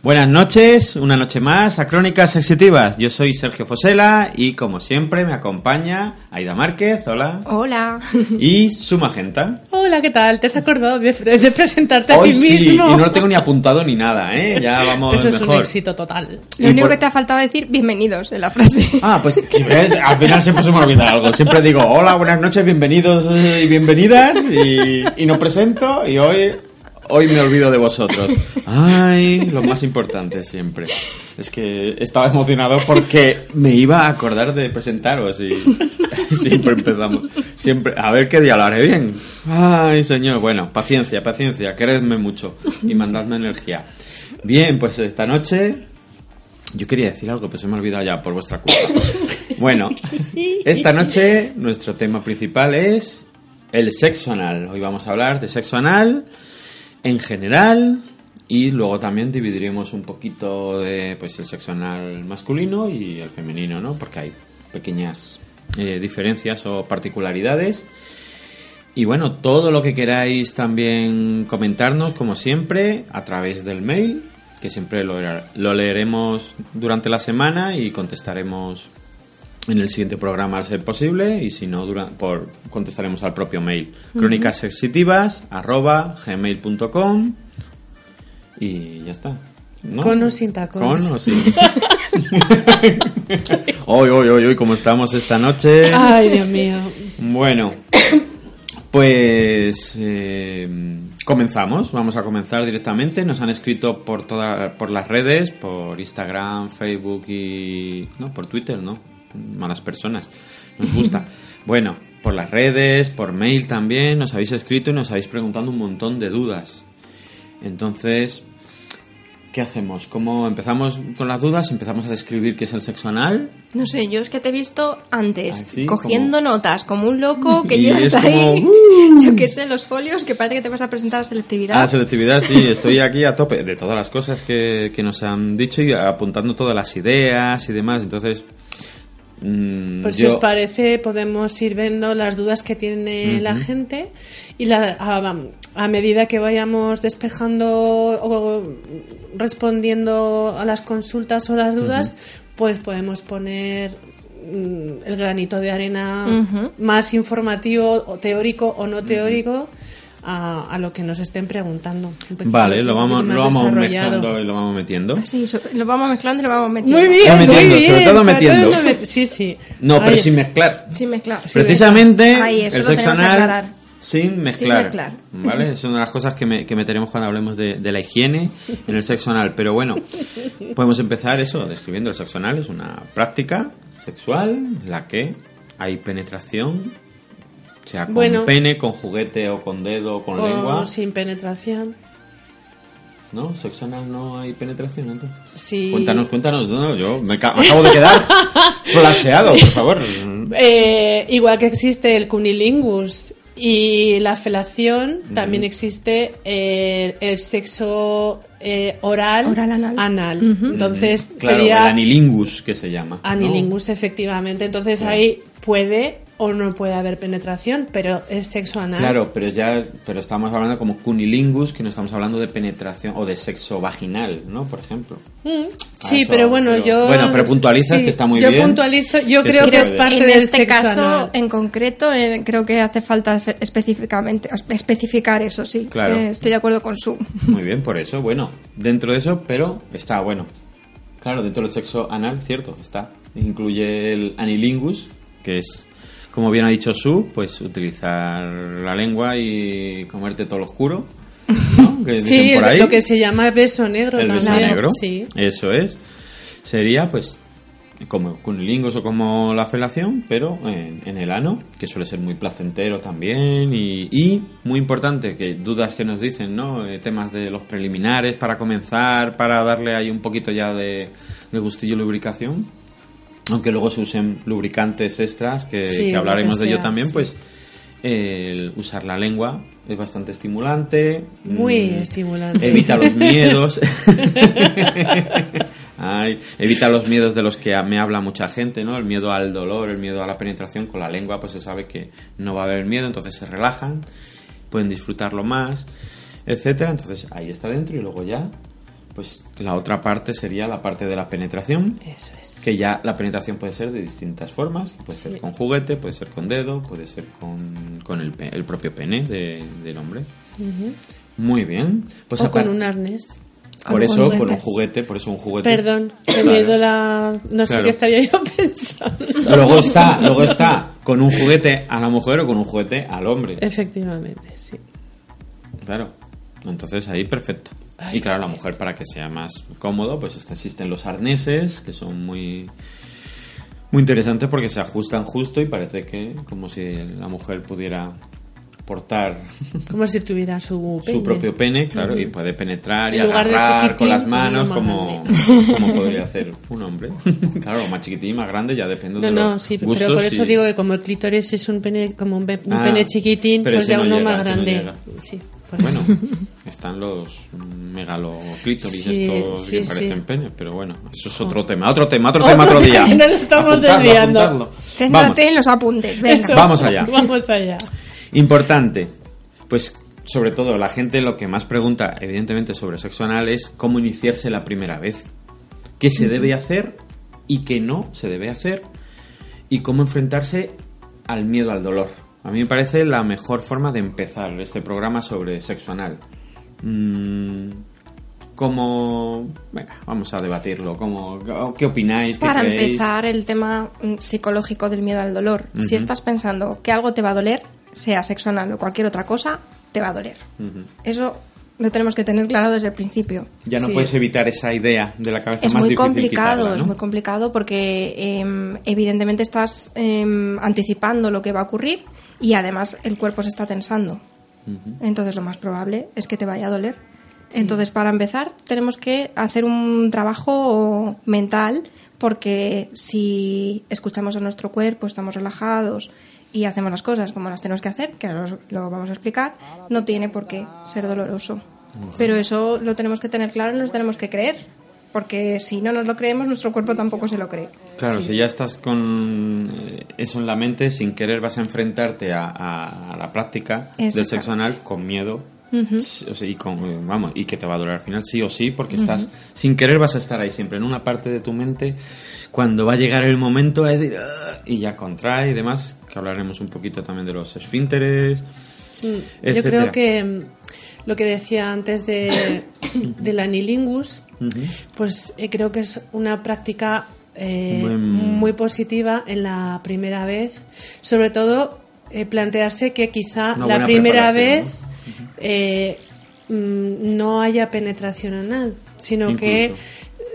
Buenas noches, una noche más a Crónicas Sensitivas. Yo soy Sergio Fosela y como siempre me acompaña Aida Márquez, hola. Hola. Y su magenta. Hola, ¿qué tal? ¿Te has acordado de, de presentarte a ti sí, mismo? y no lo tengo ni apuntado ni nada, ¿eh? Ya vamos Eso es mejor. un éxito total. Y Lo único por- que te ha faltado decir, bienvenidos en la frase. Ah, pues ¿sí ves? al final siempre se me olvida algo. Siempre digo, hola, buenas noches, bienvenidos y bienvenidas. Y, y no presento y hoy, hoy me olvido de vosotros. Ay, lo más importante siempre. Es que estaba emocionado porque me iba a acordar de presentaros y siempre empezamos. Siempre, a ver qué día lo haré bien. Ay, señor, bueno, paciencia, paciencia, queredme mucho y mandadme energía. Bien, pues esta noche yo quería decir algo, pero se me ha olvidado ya por vuestra culpa. Bueno, esta noche nuestro tema principal es el sexo anal. Hoy vamos a hablar de sexo anal en general y luego también dividiremos un poquito de pues el sexo anal masculino y el femenino, ¿no? Porque hay pequeñas eh, diferencias o particularidades. Y bueno, todo lo que queráis también comentarnos, como siempre, a través del mail, que siempre lo, lo leeremos durante la semana y contestaremos en el siguiente programa al ser posible y si no dura- por contestaremos al propio mail crónicasexcitivas arroba gmail.com y ya está ¿no? Con o sin tacón. con o sin hoy hoy hoy hoy como estamos esta noche Ay, Dios mío. bueno, pues eh, comenzamos, vamos a comenzar directamente. Nos han escrito por toda, por las redes, por Instagram, Facebook y no, por Twitter, no, malas personas. Nos gusta. bueno, por las redes, por mail también, nos habéis escrito y nos habéis preguntado un montón de dudas. Entonces, ¿qué hacemos? ¿Cómo empezamos con las dudas? Empezamos a describir qué es el sexo anal. No sé, yo es que te he visto antes, Ah, cogiendo notas, como un loco que Y llevas ahí, como, "Uh". yo qué sé, los folios, que parece que te vas a presentar a selectividad. Ah, selectividad, sí, estoy aquí a tope de todas las cosas que, que nos han dicho y apuntando todas las ideas y demás. Entonces, mm, Pues si yo- os parece, podemos ir viendo las dudas que tiene la gente y la, a, a medida que vayamos despejando o respondiendo a las consultas o las dudas, pues podemos poner mm, el granito de arena más informativo, o teórico o no teórico. A, a lo que nos estén preguntando. Vale, lo vamos, lo vamos mezclando y lo vamos metiendo. Sí, so- lo vamos mezclando y lo vamos metiendo. Muy bien, Va metiendo, muy bien. sobre todo metiendo. todo met- Sí, sí. No, pero Ay, sin mezclar. Sí, mezclar. Precisamente Ahí, el sexo anal sin mezclar. mezclar. ¿Vale? Es una de las cosas que, me- que meteremos cuando hablemos de, de la higiene en el sexo anal. Pero bueno, podemos empezar eso, describiendo el sexo anal. Es una práctica sexual en la que hay penetración, sea con Bueno. pene, con juguete o con dedo o con o lengua. sin penetración. ¿No? ¿Sexo anal no hay penetración entonces? Sí. Cuéntanos, cuéntanos. No, yo me, ca- me acabo de quedar flasheado, por favor. Eh, igual que existe el cunilingus y la felación, también existe eh, el sexo eh, oral, Oral anal. Entonces Claro, sería el anilingus que se llama. ¿no? anilingus, efectivamente. Entonces Claro. ahí puede o no puede haber penetración, pero es sexo anal. Claro, pero ya pero estamos hablando como cunilingus, que no estamos hablando de penetración o de sexo vaginal, ¿no? Por ejemplo. Mm, sí, eso, pero bueno, pero- yo... Bueno, pero puntualizas sí, que está muy yo bien. puntualizo, yo Que creo que es parte en del este sexo caso, anal. en concreto, eh, creo que hace falta espe- específicamente especificar eso, sí. Claro. Eh, estoy de acuerdo con su. Muy bien, por eso, bueno, dentro de eso, pero está bueno. Claro, dentro del sexo anal, cierto, está. Incluye el anilingus, que es, como bien ha dicho Su, pues utilizar la lengua y comerte todo lo oscuro. ¿no? Que Sí, por ahí. lo que se llama beso negro. el beso negro. Sí. Eso es. Sería, pues, como cunilingus o como la felación, pero en, en el ano, que suele ser muy placentero también. Y, y, muy importante, que dudas que nos dicen, ¿no? Eh, temas de los preliminares para comenzar, para darle ahí un poquito ya de, de gustillo y lubricación. Aunque luego se usen lubricantes extras, que, Sí, que hablaremos de ello también, sí. pues el usar la lengua es bastante estimulante. Muy mm, estimulante. Evita los miedos. Ay, evita los miedos de los que me habla mucha gente, ¿no? El miedo al dolor, el miedo a la penetración con la lengua, pues se sabe que no va a haber miedo, entonces se relajan, pueden disfrutarlo más, etcétera. Entonces ahí está dentro y luego ya pues la otra parte sería la parte de la penetración, Eso es. que ya la penetración puede ser de distintas formas, puede ser con juguete, puede ser con dedo, puede ser con, con el, propio pene de- del hombre. Muy bien. Pues o con un arnés. por eso, con un juguete, por eso un juguete. Perdón, que Claro. me la... No sé Claro. qué estaría yo pensando. Luego está, luego está con un juguete a la mujer o con un juguete al hombre. Efectivamente, sí. Claro. Entonces ahí perfecto. Y claro, la mujer para que sea más cómodo, pues este- existen los arneses que son muy muy interesantes porque se ajustan justo y parece que como si la mujer pudiera portar Como si tuviera su pene. su propio pene, claro, y puede penetrar y En agarrar con las manos uno más como, como podría hacer un hombre. claro, más chiquitín, más grande, ya depende No, de no, los sí, gustos pero por eso y- digo que como el clítoris es un pene, como un, Ah, pene chiquitín, pues ya no uno llega, más no grande. sí, Bueno, eso. están los megaloclítoris Sí, estos sí, que sí. parecen penes, pero bueno, eso es otro tema, otro tema, otro tema, otro día. no lo estamos Apuntarlo, desviando. apuntarlo. Vamos, Céntrate en los apuntes, venga. Eso. Vamos allá. Vamos allá. importante, pues sobre todo la gente lo que más pregunta, evidentemente, sobre sexo anal es cómo iniciarse la primera vez, qué se debe hacer y qué no se debe hacer y cómo enfrentarse al miedo al dolor. A mí me parece la mejor forma de empezar este programa sobre sexo anal. Mm, ¿Cómo...? Venga, vamos a debatirlo. ¿Cómo, ¿Qué opináis? ¿Qué Para creéis? empezar, el tema mm, psicológico del miedo al dolor. Si estás pensando que algo te va a doler, sea sexo anal o cualquier otra cosa, te va a doler. Eso lo tenemos que tener claro desde el principio. Ya no Sí. puedes evitar esa idea de la cabeza Es más muy difícil complicado, quitarla, es muy complicado porque em, evidentemente estás em, anticipando lo que va a ocurrir y además el cuerpo se está tensando. Entonces lo más probable es que te vaya a doler. Entonces para empezar tenemos que hacer un trabajo mental porque si escuchamos a nuestro cuerpo, estamos relajados y hacemos las cosas como las tenemos que hacer, que ahora os- lo vamos a explicar, no tiene por qué ser doloroso. Pero eso lo tenemos que tener claro y nos tenemos que creer. Porque si no nos lo creemos, nuestro cuerpo tampoco se lo cree. Claro, si ya estás con eh, eso en la mente, sin querer vas a enfrentarte a, a- a la práctica del sexo anal con miedo. Sí, o sea, y con, eh, vamos, y que te va a doler al final sí o sí, porque estás sin querer vas a estar ahí siempre en una parte de tu mente. Cuando va a llegar el momento es decir "Ah", y ya contrae y demás, que hablaremos un poquito también de los esfínteres. Mm, Yo creo que mm, lo que decía antes de, del anilingus, pues eh, creo que es una práctica eh, Buen- muy positiva en la primera vez. Sobre todo, eh, plantearse que quizá la primera vez eh, mm, no haya penetración anal, sino que.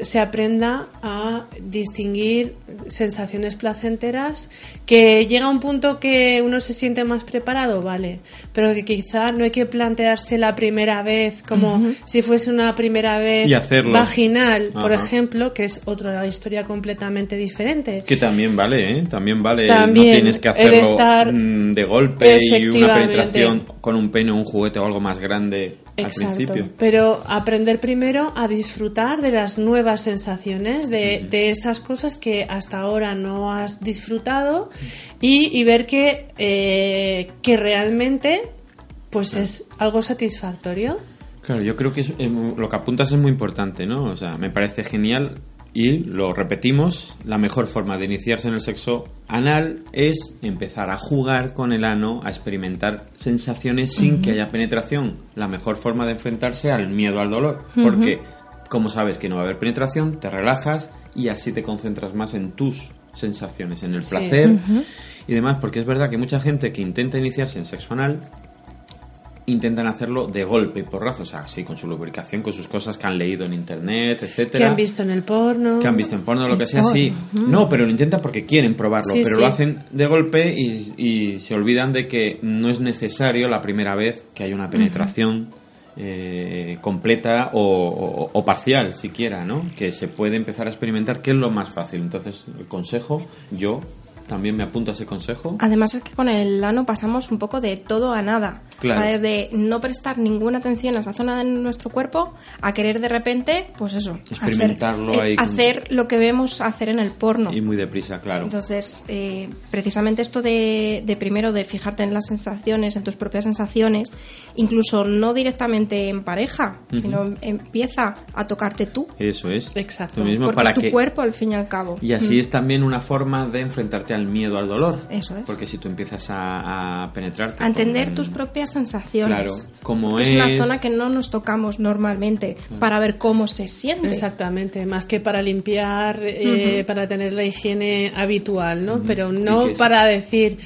Se aprenda a distinguir sensaciones placenteras, que llega un punto que uno se siente más preparado, vale, pero que quizá no hay que plantearse la primera vez como si fuese una primera vez vaginal, por ejemplo, que es otra historia completamente diferente. Que también vale, ¿eh? También vale. También, no tienes que hacerlo estar- mm, de golpe y una penetración con un pene o un juguete o algo más grande al Exacto. principio. Pero aprender primero a disfrutar de las nuevas sensaciones, de, de esas cosas que hasta ahora no has disfrutado y, y ver que, eh, que realmente pues es algo satisfactorio. Claro, yo creo que es- eh, lo que apuntas es muy importante, ¿no? O sea, me parece genial y lo repetimos, la mejor forma de iniciarse en el sexo anal es empezar a jugar con el ano, a experimentar sensaciones sin que haya penetración. La mejor forma de enfrentarse al miedo al dolor, porque como sabes que no va a haber penetración, te relajas y así te concentras más en tus sensaciones, en el Sí. placer y demás, porque es verdad que mucha gente que intenta iniciarse en sexo anal intentan hacerlo de golpe y porrazo, o sea, sí, con su lubricación, con sus cosas que han leído en internet, etcétera. Que han visto en el porno. Que han visto en porno, lo que sea, porno. sí. No, pero lo intentan porque quieren probarlo, Sí, pero sí. lo hacen de golpe y, y se olvidan de que no es necesario la primera vez que haya una penetración eh, completa o, o- o parcial, siquiera, ¿no? Que se puede empezar a experimentar, que es lo más fácil. Entonces, el consejo, yo también me apunto a ese consejo. Además es que con el ano pasamos un poco de todo a nada. Claro. ¿Sabes? De no prestar ninguna atención a esa zona de nuestro cuerpo a querer de repente, pues eso, Experimentarlo hacer, ahí eh, con- hacer lo que vemos hacer en el porno. Y muy deprisa, claro. Entonces, eh, precisamente esto de, de primero de fijarte en las sensaciones, en tus propias sensaciones, incluso no directamente en pareja, sino empieza a tocarte tú, Eso es. Exacto. Tú mismo porque para es tu que cuerpo al fin y al cabo. Y así es también una forma de enfrentarte al miedo al dolor. Eso es. Porque si tú empiezas a, a penetrarte. A entender con- tus propias sensaciones. Claro, como es una zona que no nos tocamos normalmente para ver cómo se siente. Exactamente, más que para limpiar, eh, para tener la higiene habitual, ¿no? Pero no para decir,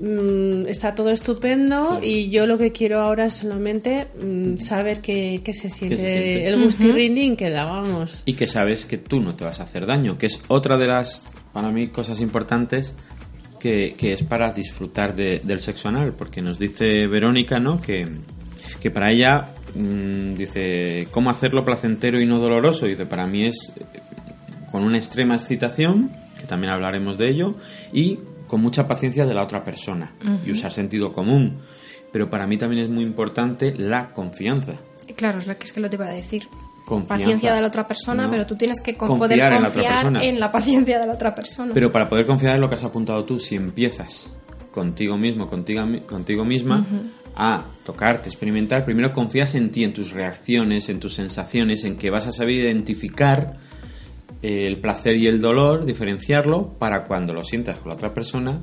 mm, está todo estupendo Claro. y yo lo que quiero ahora es solamente mm, saber que se siente, siente. el gustirrinín que dábamos. Y que sabes que tú no te vas a hacer daño, que es otra de las, para mí, cosas importantes que, que es para disfrutar de- del sexo anal, porque nos dice Verónica, ¿no? Que, que para ella, mm, dice, ¿cómo hacerlo placentero y no doloroso? Dice, para mí es con una extrema excitación, que también hablaremos de ello, y con mucha paciencia de la otra persona, y usar sentido común. Pero para mí también es muy importante la confianza. Claro, es lo que es que lo te iba a decir. Confianza. Paciencia de la otra persona, No. pero tú tienes que Confiar poder en la otra confiar persona. en la paciencia de la otra persona. Pero para poder confiar en lo que has apuntado tú, si empiezas contigo mismo, contigo, contigo misma, a tocarte, experimentar, primero confías en ti, en tus reacciones, en tus sensaciones, en que vas a saber identificar el placer y el dolor, diferenciarlo, para cuando lo sientas con la otra persona,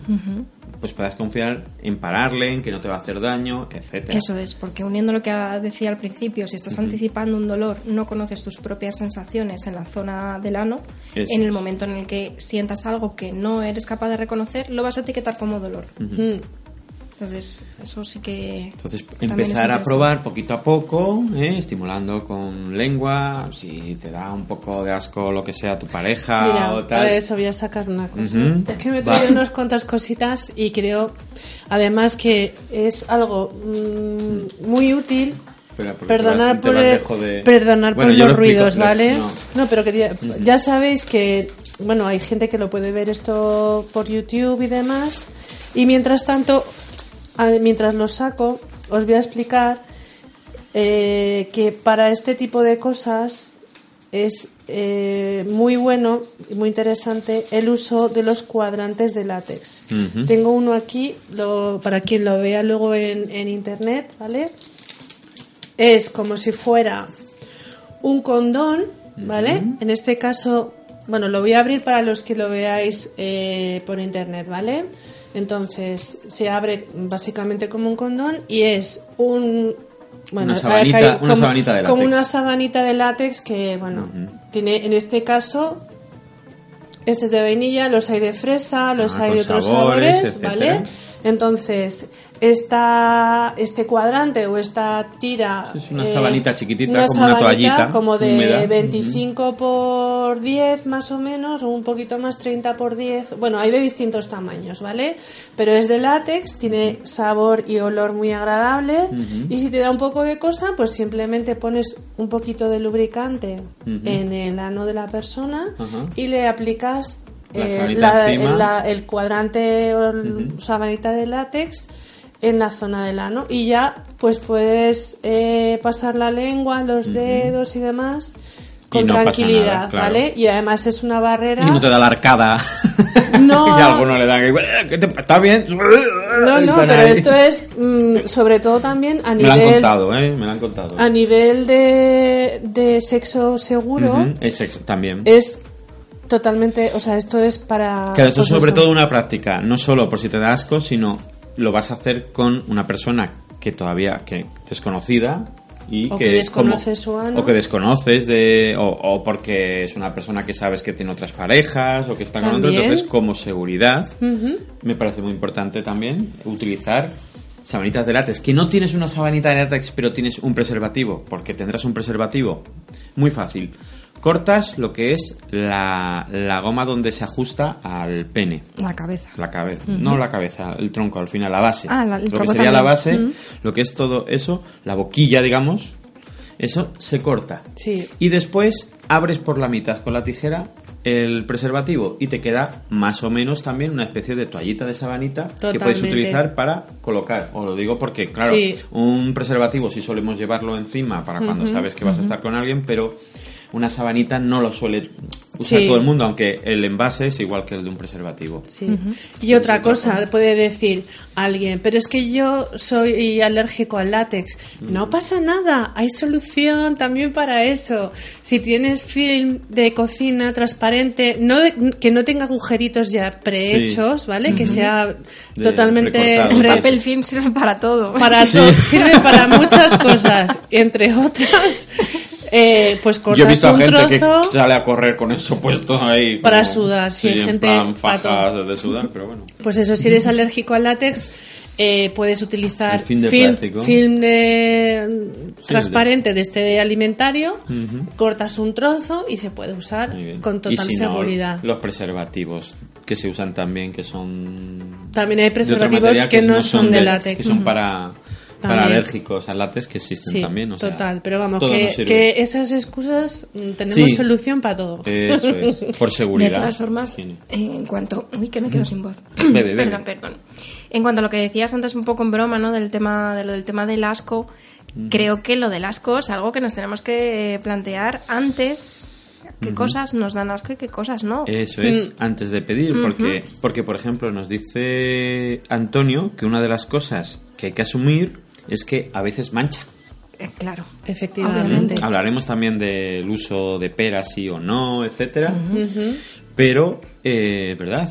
pues puedas confiar en pararle, en que no te va a hacer daño, etcétera. Eso es, porque uniendo lo que decía al principio, si estás anticipando un dolor, no conoces tus propias sensaciones en la zona del ano, Eso en el es. momento en el que sientas algo que no eres capaz de reconocer, lo vas a etiquetar como dolor. Entonces, eso sí que... Entonces, empezar a probar poquito a poco, ¿eh? estimulando con lengua, si te da un poco de asco lo que sea tu pareja Mira, o tal. para eso voy a sacar una cosa. Es que me he traído unas cuantas cositas y creo, además, que es algo mm, muy útil. Perdonar por, el- de- perdonar Bueno, por los lo ruidos, ¿vale? no. No, pero quería, ya sabéis que, bueno, hay gente que lo puede ver esto por YouTube y demás. Y mientras tanto, mientras lo saco, os voy a explicar eh, que para este tipo de cosas es eh, muy bueno y muy interesante el uso de los cuadrantes de látex. Tengo uno aquí, lo, para quien lo vea luego en, en internet, ¿vale? Es como si fuera un condón, ¿vale? En este caso, bueno, lo voy a abrir para los que lo veáis eh, por internet, ¿vale? Entonces, se abre básicamente como un condón y es un... Bueno, Una sabanita- hay una como, sabanita de como látex. una sabanita de látex que, bueno, tiene en este caso este es de vainilla, los hay de fresa, los Ah, hay de otros sabores, sabores. ¿vale? Entonces, esta, este cuadrante o esta tira... Es una sabanita chiquitita, una como una sabanita toallita como de húmeda. 25 por 10 más o menos, o un poquito más, 30 por 10. Bueno, hay de distintos tamaños, ¿vale? Pero es de látex, tiene sabor y olor muy agradable. Y si te da un poco de cosa, pues simplemente pones un poquito de lubricante en el ano de la persona y le aplicas eh, la- la- el cuadrante o el- sabanita de látex en la zona del ano y ya pues puedes eh, pasar la lengua, los dedos y demás con Y no pasa tranquilidad, nada, claro. ¿vale? Y además es una barrera. Y no te da la arcada. No. y alguno le dan. "¿Qué te- ¿Está bien? No, no, pero ahí. esto es mm, sobre todo también a Me lo han nivel contado, ¿eh? Me lo han contado. a nivel de, de sexo seguro Ujú, Es sexo también. es totalmente, o sea, esto es para Claro, esto es sobre eso. todo una práctica, no solo por si te da asco, sino lo vas a hacer con una persona que todavía que desconocida y O que, que desconoce como- su ano. o que desconoces de o, o porque es una persona que sabes que tiene otras parejas o que está con otro, entonces como seguridad me parece muy importante también utilizar sabanitas de látex. Que no tienes una sabanita de látex, pero tienes un preservativo, porque tendrás un preservativo. Muy fácil. Cortas lo que es la, la goma donde se ajusta al pene. La cabeza. La cabeza, no la cabeza, el tronco, al final, la base. Ah, la- el lo que sería la base, lo que es todo eso, la boquilla, digamos, eso se corta. Sí. Y después abres por la mitad con la tijera el preservativo y te queda más o menos también una especie de toallita de sabanita que puedes utilizar para colocar. Os lo digo porque, claro, Sí. un preservativo sí solemos llevarlo encima para cuando sabes que vas a estar con alguien, pero una sabanita no lo suele usar Sí. todo el mundo, aunque el envase es igual que el de un preservativo. Sí. Y otra cosa, forma. puede decir alguien, pero es que yo soy alérgico al látex. No pasa nada, hay solución también para eso. Si tienes film de cocina transparente, no de- que no tenga agujeritos ya prehechos, ¿vale? Que sea De- totalmente. El pre- papel film sirve para todo. para Sí. todo, sirve para muchas cosas, entre otras, eh, pues cortas Yo he visto a un gente trozo. que sale a correr con eso puesto ahí. Para sudar, sí, hay en gente plan fajas de sudar, pero bueno. Pues eso, si eres alérgico al látex, eh, puedes utilizar film de film, de- transparente de este alimentario, cortas un trozo y se puede usar con total si no, seguridad. los preservativos que se usan también, que son. También hay preservativos que, no son de látex. Que son para También. alérgicos al látex que existen Sí, también. o sea, total, pero vamos, que, esas excusas mm, tenemos Sí. solución para todo. Eso es, por seguridad. De todas formas, en cuanto... Uy, que me quedo sin voz. Bebe, bebe. Perdón, perdón. En cuanto a lo que decías antes un poco en broma, ¿no? Del tema, de lo del tema del asco, creo que lo del asco es algo que nos tenemos que plantear antes. ¿Qué cosas nos dan asco y qué cosas no? Eso es, Mm. antes de pedir, porque, porque por ejemplo nos dice Antonio que una de las cosas que hay que asumir es que a veces mancha. Eh, claro. Efectivamente. Hablaremos también del uso de peras sí o no, etcétera. Pero, eh, ¿verdad?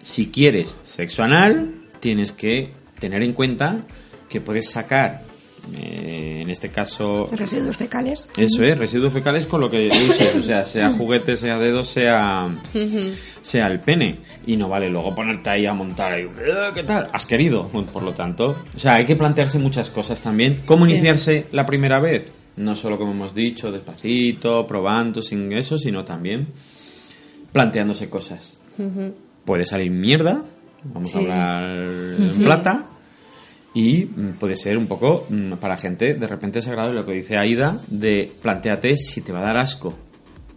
Si quieres sexo anal, tienes que tener en cuenta que puedes sacar, eh, en este caso, Residuos fecales. eso es, residuos fecales con lo que uses, o sea, sea juguete, sea dedo, sea, sea el pene. Y no vale luego ponerte ahí a montar ahí, "Eh, ¿qué tal? Has querido, por lo tanto. O sea, hay que plantearse muchas cosas también. ¿Cómo Sí. iniciarse la primera vez? No solo como hemos dicho, despacito, probando, sin eso, sino también planteándose cosas. Puede salir mierda, vamos Sí. a hablar en plata, y mm, puede ser un poco mm, para gente de repente desagradable lo que dice Aida de planteate si te va a dar asco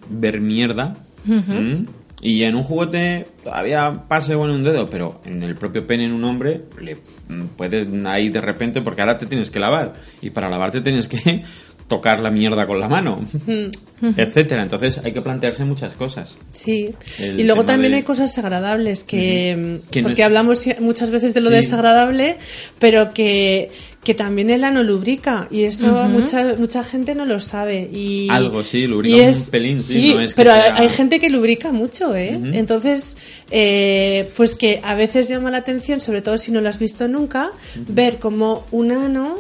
ver mierda ¿m? y en un juguete todavía pase bueno un dedo pero en el propio pene en un hombre le mm, puedes ahí de repente porque ahora te tienes que lavar y para lavarte tienes que tocar la mierda con la mano etcétera. Entonces hay que plantearse muchas cosas. Sí, El y luego también de- hay cosas agradables que, Que no porque es- hablamos muchas veces de lo Sí. desagradable, pero que, que también el ano lubrica y eso mucha mucha gente no lo sabe y Algo, sí, lubrica y un pelín, sí, no es que pero sea- hay gente que lubrica mucho, ¿eh? Entonces, eh, pues que a veces llama la atención, sobre todo si no lo has visto nunca, ver como un ano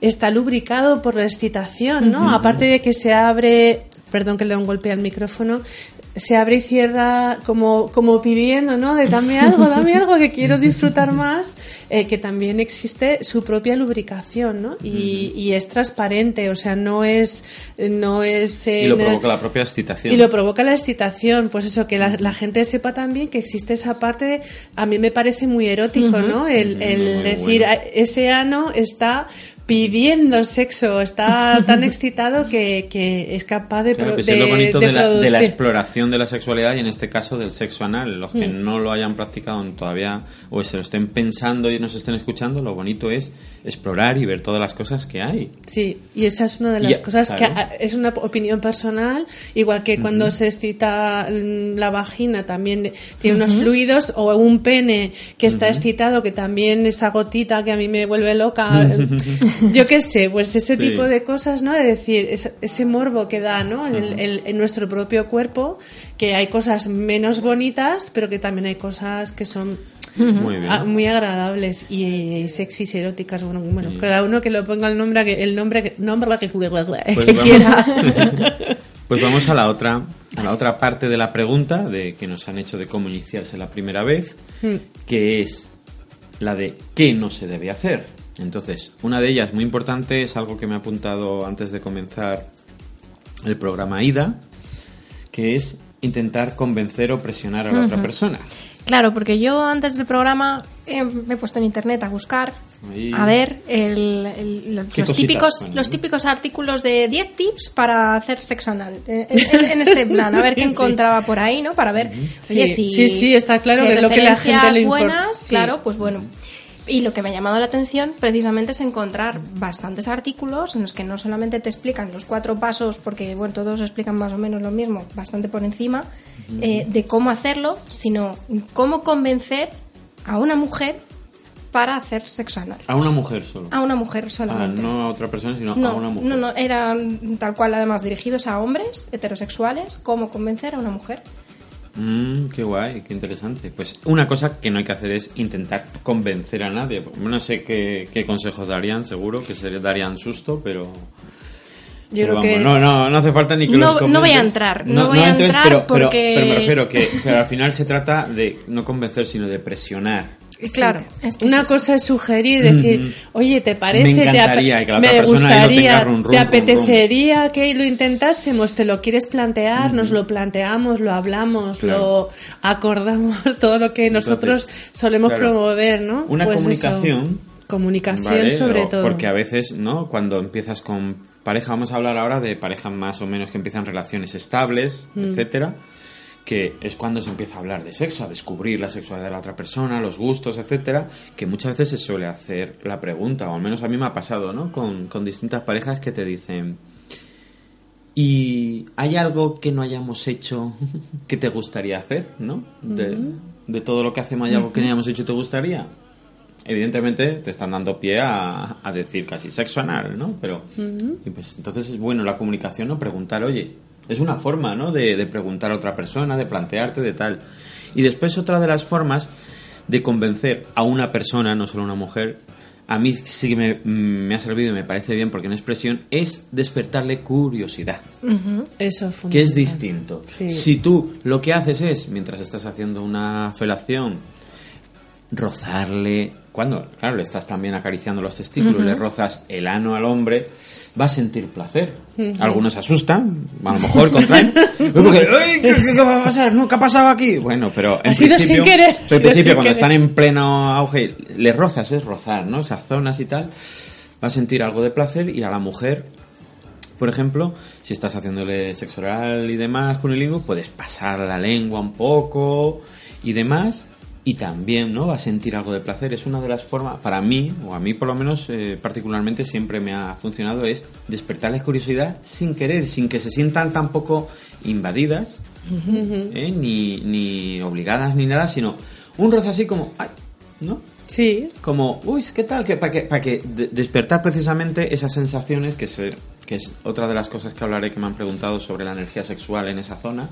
está lubricado por la excitación, ¿no? Aparte de que se abre, perdón que le doy un golpe al micrófono, se abre y cierra como, como pidiendo, ¿no? De dame algo, dame algo que quiero disfrutar más, eh, que también existe su propia lubricación, ¿no? Y, y es transparente, o sea, no es, no es y lo provoca la propia excitación y lo provoca la excitación, pues eso, que la, la gente sepa también que existe esa parte, a mí me parece muy erótico, ¿no? El, decir, bueno. "Ah, ese ano está pidiendo sexo, está tan excitado que, que es capaz de, Claro, que es lo de- bonito de de, la, de la exploración de la sexualidad y en este caso del sexo anal. Los que no lo hayan practicado todavía o se lo estén pensando y nos estén escuchando, lo bonito es explorar y ver todas las cosas que hay. Sí, y esa es una de las Y- cosas claro. que es una opinión personal, igual que cuando se excita la vagina también tiene unos fluidos o un pene que está excitado que también esa gotita que a mí me vuelve loca, yo qué sé, pues ese Sí. tipo de cosas, ¿no? De decir, es- ese morbo que da, ¿no? El- el- en nuestro propio cuerpo, que hay cosas menos bonitas, pero que también hay cosas que son Muy bien. Ah, muy agradables y eh, sexys eróticas bueno, bueno cada uno que lo ponga el nombre que el nombre que nombre que, que Pues vamos- quiera Pues vamos a la otra a la otra parte de la pregunta de que nos han hecho de cómo iniciarse la primera vez, Hmm. que es la de qué no se debe hacer. Entonces, una de ellas muy importante es algo que me ha apuntado antes de comenzar el programa IDA, que es intentar convencer o presionar a la otra persona. Claro, porque yo antes del programa eh, me he puesto en internet a buscar, Ahí. a ver el- el- los, ¿Qué los cositas típicos, son, los no? típicos artículos de 10 tips para hacer sexo anal. En, en- en este plan, a ver qué Sí. encontraba por ahí, ¿no? Para ver, oye, Sí, si. sí, sí, está claro si que lo que la gente referencias le importa. buenas, claro, pues bueno. Y lo que me ha llamado la atención precisamente es encontrar bastantes artículos en los que no solamente te explican los cuatro pasos, porque bueno, todos explican más o menos lo mismo, bastante por encima, eh, de cómo hacerlo, sino cómo convencer a una mujer para hacer sexo anal. A una mujer solo. A una mujer Ah, solamente. no a otra persona, sino a una mujer. no, no, eran tal cual además dirigidos a hombres heterosexuales, cómo convencer a una mujer. Mm, qué guay, qué interesante. Pues una cosa que no hay que hacer es intentar convencer a nadie. No sé qué, qué consejos darían, seguro que se darían susto, pero... Yo pero creo que no, no, no hace falta ni que No- los no voy a entrar, no voy a entrar pero, pero- porque- pero me refiero que pero al final se trata de no convencer, sino de presionar. Claro, es que Una es cosa es sugerir, decir, oye, ¿te parece? Me ¿Te que la otra me gustaría, ¿te apetecería que lo intentásemos? ¿Te lo quieres plantear? Nos lo planteamos, lo hablamos, Claro. lo acordamos, todo lo que nosotros Entonces, solemos claro, promover, ¿no? Una Pues eso. comunicación Comunicación ¿vale? sobre O- todo. Porque a veces, ¿no? Cuando empiezas con pareja, vamos a hablar ahora de parejas más o menos que empiezan relaciones estables, Mm. etcétera, que es cuando se empieza a hablar de sexo, a descubrir la sexualidad de la otra persona, los gustos, etcétera, que muchas veces se suele hacer la pregunta, o al menos a mí me ha pasado, ¿no? Con, con distintas parejas que te dicen, ¿y hay algo que no hayamos hecho que te gustaría hacer, ¿no? De, de todo lo que hacemos, ¿hay algo que no hayamos hecho y te gustaría? evidentemente te están dando pie a, a decir casi sexo anal, ¿no? Pero, y pues, entonces es bueno la comunicación, ¿no? Preguntar, oye, es una forma, ¿no? De, de preguntar a otra persona, de plantearte, de tal. Y después otra de las formas de convencer a una persona, no solo a una mujer, a mí sí que me, me ha servido y me parece bien porque en expresión es despertarle curiosidad Eso es que es distinto. Sí. Si tú lo que haces es, mientras estás haciendo una felación, rozarle, cuando, claro, le estás también acariciando los testículos, le rozas el ano al hombre, va a sentir placer. Algunos asustan, a lo mejor contraen, porque, "Ay, ¿qué, qué- va a pasar? ¿No? ¿Qué ha pasado aquí? Bueno, pero en Ha sido principio, sin querer, pero en principio cuando querer. están en pleno auge, le rozas, es rozar, ¿no? Esas zonas y tal, va a sentir algo de placer y a la mujer por ejemplo, si estás haciéndole sexo oral y demás con el lingo, puedes pasar la lengua un poco y demás. Y también, ¿no? Va a sentir algo de placer. Es una de las formas, para mí, o a mí por lo menos eh, particularmente siempre me ha funcionado, es despertarles curiosidad sin querer, sin que se sientan tampoco invadidas, ¿eh? ni, ni obligadas ni nada, sino un roce así como, ¡ay! ¿No? Sí, como, uy, ¿qué tal? Que, para que, para que de- despertar precisamente esas sensaciones, que, se, que es otra de las cosas que hablaré que me han preguntado sobre la energía sexual en esa zona,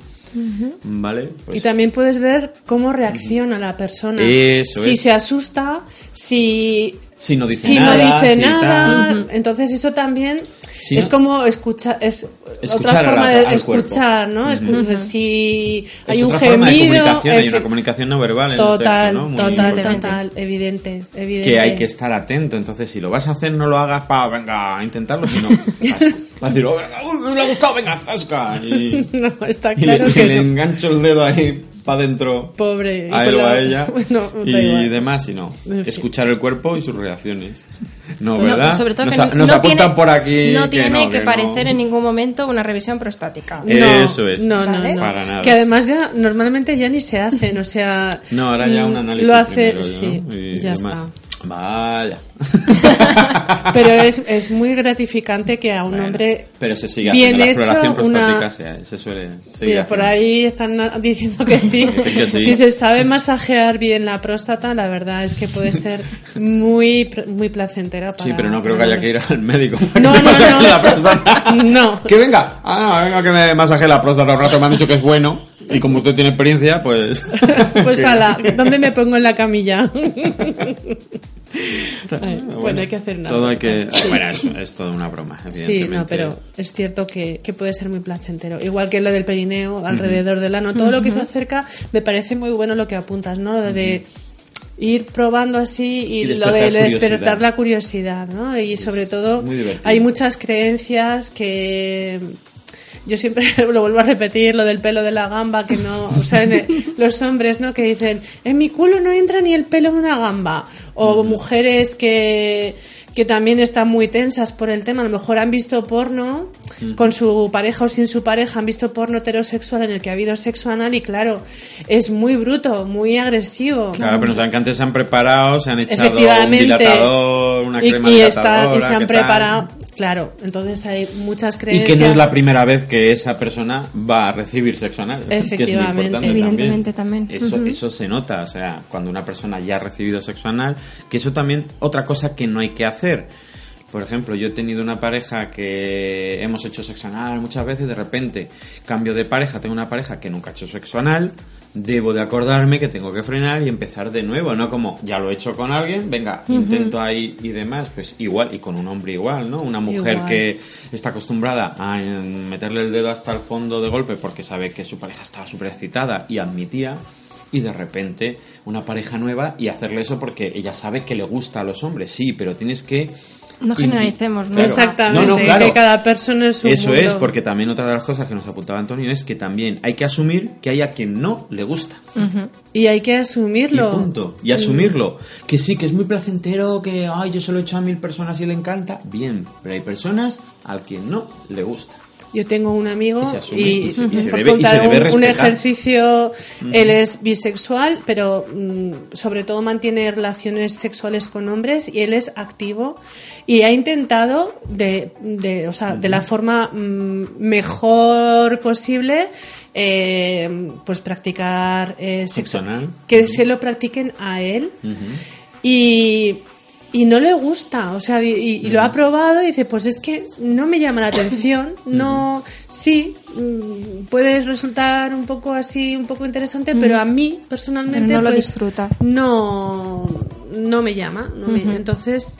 ¿vale? Pues- y también puedes ver cómo reacciona la persona. Eso si es. se asusta, si, si no dice si nada, no dice si nada. Entonces eso también Si es no- como escuchar, es Escuchar otra forma de escuchar, ¿no? Escu- Si Es hay un otra forma de gemido, comunicación, hay una comunicación no verbal en total, el sexo, ¿no? Muy total, total, evidente, evidente. que hay que estar atento. Entonces, si lo vas a hacer, no lo hagas para, venga, a intentarlo, sino para decir, oh, venga, uy, me ha gustado, venga, zasca. Y, No, está y claro le, que le no. engancho el dedo ahí para adentro. Pobre. y a él o a ella y igual. demás, En fin. escuchar el cuerpo y sus reacciones. No, No, ¿verdad? sobre todo nos que nos no apuntan tiene, por aquí no que tiene no, que, que parecer no. en ningún momento una revisión prostática. Eh, No, Eso es. No, no, ¿Vale? no. Para nada. Que además ya normalmente ya ni se hacen, o sea. No, ahora ya un mm, análisis Lo hace, primero, sí, ¿no? Y ya demás. está. Vaya. Pero es, es muy gratificante que a un Bueno, hombre. pero se sigue bien haciendo la hecho, exploración una- prostática, se, se suele Mira, por ahí están diciendo que sí. Que sí. Si se sabe masajear bien la próstata, la verdad es que puede ser muy, muy placentera para Sí, pero no creo que haya que ir al médico. No, que no, no. la próstata. No. Que venga. Ah, no, venga que me masaje la próstata un rato. Me han dicho que es bueno. Y como usted tiene experiencia, pues... Pues ala, ¿dónde me pongo en la camilla? Bueno, bueno, hay que hacer nada. Todo hay que... Bueno, es, es toda una broma, Sí, evidentemente. no, pero es cierto que, que puede ser muy placentero. Igual que lo del perineo, alrededor del ano. Todo lo que se acerca me parece muy bueno lo que apuntas, ¿no? Lo de ir probando así y, Y lo de despertar la curiosidad, ¿no? Y sobre todo hay muchas creencias que yo siempre lo vuelvo a repetir, lo del pelo de la gamba, que no, o sea, el- los hombres, ¿no? Que dicen, en mi culo no entra ni el pelo de una gamba. O mujeres que, que también están muy tensas por el tema, a lo mejor han visto porno con su pareja o sin su pareja, han visto porno heterosexual en el que ha habido sexo anal y claro, es muy bruto, muy agresivo. Claro, pero no saben que antes se han preparado, se han echado un Efectivamente. dilatador, una y, crema y está- y se han ¿qué tal? preparado, claro, entonces hay muchas Y creencias. que no es la primera vez que esa persona va a recibir sexo anal. que es muy Efectivamente. Evidentemente también. Eso, Ujú. eso se nota, o sea, cuando una persona ya ha recibido sexo anal, que eso también, otra cosa que no hay que hacer. Por ejemplo, yo he tenido una pareja que hemos hecho sexo anal muchas veces, de repente cambio de pareja, tengo una pareja que nunca ha hecho sexo anal, debo de acordarme que tengo que frenar y empezar de nuevo, no como ya lo he hecho con alguien, venga, intento ahí y demás, pues igual, y con un hombre igual, ¿no? Una mujer Igual. que está acostumbrada a meterle el dedo hasta el fondo de golpe porque sabe que su pareja estaba súper excitada y admitía y de repente una pareja nueva y hacerle eso porque ella sabe que le gusta a los hombres, sí, pero tienes que... No y- generalicemos, ¿no? Exactamente, No, no, claro. que cada persona es un Eso mundo. es, porque también otra de las cosas que nos apuntaba Antonio es que también hay que asumir que hay a quien no le gusta. Y hay que Y asumirlo. punto. Y asumirlo. Que sí, que es muy placentero, que ay, yo se lo he hecho a mil personas y le encanta. Bien, pero hay personas al quien no le gusta. Yo tengo un amigo Y se asume, y, y se- y se por debe- y contar se debe un, ejercicio, él es bisexual, pero mm, sobre todo mantiene relaciones sexuales con hombres y él es activo y ha intentado de, de, o sea, de la forma mm, mejor posible eh, pues practicar eh, sexo, que se lo practiquen a él y, y no le gusta, o sea, y, y lo ha probado y dice, pues es que no me llama la atención, no, sí, mm, puede resultar un poco así, un poco interesante, pero a mí personalmente Pero no lo pues, disfruta. No, no me llama, no me- entonces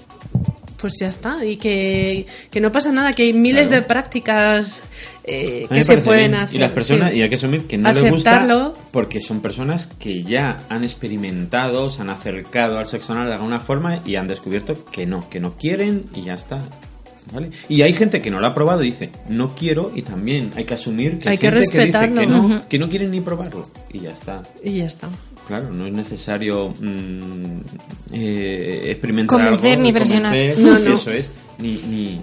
pues ya está y que, que no pasa nada que hay miles de prácticas eh, que se pueden bien. hacer Y las personas, sí. y hay que asumir que no les gusta porque son personas que ya han experimentado, se han acercado al sexo anal de alguna forma y han descubierto que no, que no quieren y ya está. ¿Vale? Y hay gente que no lo ha probado y dice, no quiero, y también hay que asumir que hay, Hay que gente que dice que no, que no quieren ni probarlo. Y ya está. y ya está Claro, no es necesario mm, eh, experimentar Convencer algo, ni presionar. convencer, No, no. Eso es, ni, ni,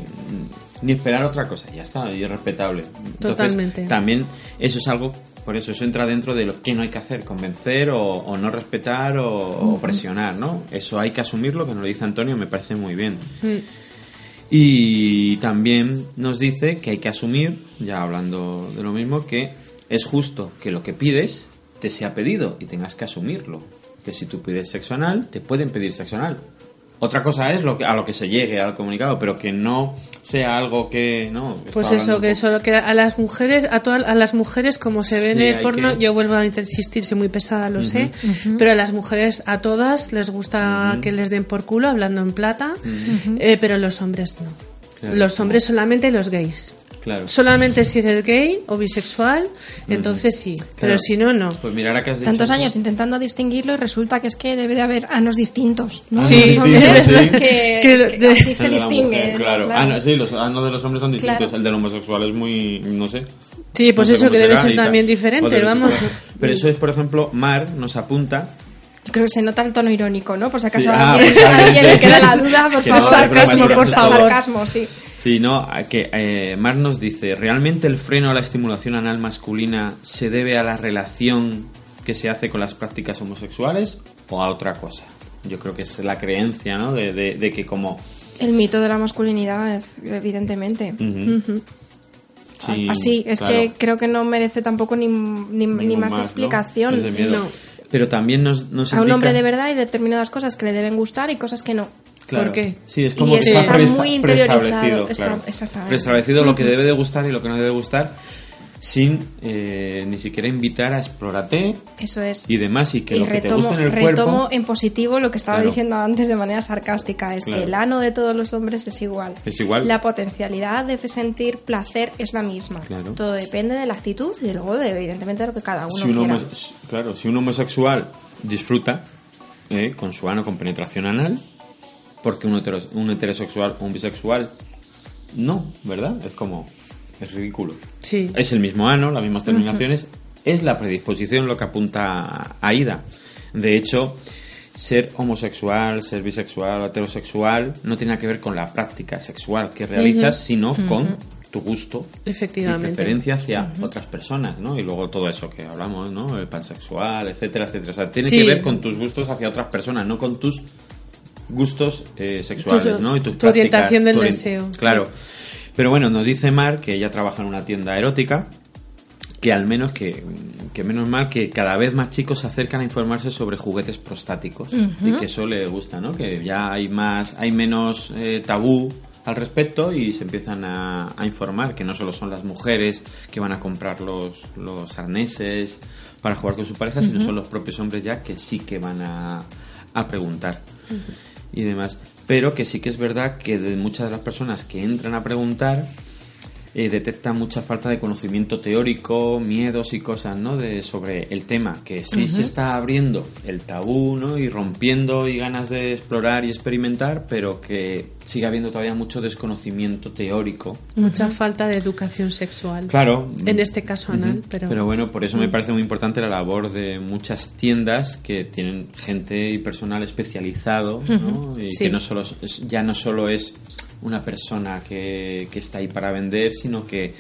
ni esperar otra cosa, ya está, y es respetable. Totalmente. También eso es algo, por eso eso entra dentro de lo que no hay que hacer, convencer o, o no respetar o, o presionar, ¿no? Eso hay que asumirlo, que nos lo dice Antonio, me parece muy bien. Y también nos dice que hay que asumir, ya hablando de lo mismo, que es justo que lo que pides te sea pedido y tengas que asumirlo. Que si tú pides sexo anal, te pueden pedir sexo anal. Otra cosa es lo que, a lo que se llegue al comunicado, pero que no sea algo que no. Pues eso, que eso, que a las mujeres, a todas a las mujeres, como se ve en el porno, que- yo vuelvo a insistir, soy muy pesada, lo sé, pero a las mujeres, a todas les gusta que les den por culo, hablando en plata, eh, pero los hombres no. Claro. los hombres solamente los gays. Claro. Solamente si eres gay o bisexual, entonces sí, pero si no, no. Pues mira, ahora que has dicho Tantos años intentando distinguirlo y resulta que es que debe de haber anos distintos. ¿no? Sí, Los sí, hombres sí. que, Que- que así se distingue. claro. claro. Ah, no, sí, los anos de los hombres son distintos. Claro. El del homosexual es muy. No sé. Sí, pues No sé eso que debe ser también diferente, vamos. Pero eso es, por ejemplo, Mar nos apunta. Yo creo que se nota el tono irónico, ¿no? Por si acaso Sí, a ah, alguien, pues, alguien le queda la duda, por no, favor. es es broma. por favor. Sarcasmo, sí. Sí, no, que eh, Mar nos dice, ¿realmente el freno a la estimulación anal masculina se debe a la relación que se hace con las prácticas homosexuales o a otra cosa? Yo creo que es la creencia, ¿no? De, de- de que como... El mito de la masculinidad, evidentemente. Sí, Así, es claro, que creo que no merece tampoco ni, ni, más ¿no? explicación. Miedo. No. Pero también nos, nos A un hombre de verdad hay determinadas cosas que le deben gustar y cosas que no. Claro. ¿Por qué? Sí, es como Y que está, está muy interiorizado, preestablecido. está- claro. exactamente. Preestablecido lo que debe de gustar y lo que no debe gustar sin eh, ni siquiera invitar a explórate Eso es. y demás y que y lo que te retomo, guste en el retomo cuerpo en positivo lo que estaba Claro. diciendo antes de manera sarcástica, es Claro. que el ano de todos los hombres es igual. Es igual. La potencialidad de sentir placer es la misma. Claro. Todo depende de la actitud y luego de, evidentemente de lo que cada uno si quiera. claro, si un homosexual disfruta eh, con su ano con penetración anal, porque un, hetero- un heterosexual o un bisexual no, ¿verdad? Es como Es ridículo. Sí. Es el mismo ano, las mismas terminaciones. Es la predisposición lo que apunta a Ida. De hecho, ser homosexual, ser bisexual o heterosexual no tiene que ver con la práctica sexual que realizas, sino con tu gusto Efectivamente. y preferencia hacia otras personas, ¿no? Y luego todo eso que hablamos, ¿no? El pansexual, etcétera, etcétera. O sea, tiene Sí. que ver con tus gustos hacia otras personas, no con tus gustos eh, sexuales, Tu- ¿no? Y tus tu orientación del tu deseo. Claro. Pero bueno, nos dice Mar que ella trabaja en una tienda erótica que al menos que, que menos mal que cada vez más chicos se acercan a informarse sobre juguetes prostáticos y que eso le gusta, ¿no? Que ya hay más, hay menos eh, tabú al respecto y se empiezan a, a informar que no solo son las mujeres que van a comprar los, los arneses para jugar con su pareja, sino son los propios hombres ya que sí que van a, a preguntar y demás. Pero que sí que es verdad que de muchas de las personas que entran a preguntar eh, detectan mucha falta de conocimiento teórico, miedos y cosas, ¿no? De, sobre el tema, que sí se está abriendo el tabú, ¿no? Y rompiendo y ganas de explorar y experimentar, pero que sigue habiendo todavía mucho desconocimiento teórico. Mucha falta de educación sexual. Claro. En este caso anal, Ujú. pero... bueno, por eso me parece muy importante la labor de muchas tiendas que tienen gente y personal especializado, ¿no? Y Sí. que no solo es- ya no solo es una persona que, que está ahí para vender, sino que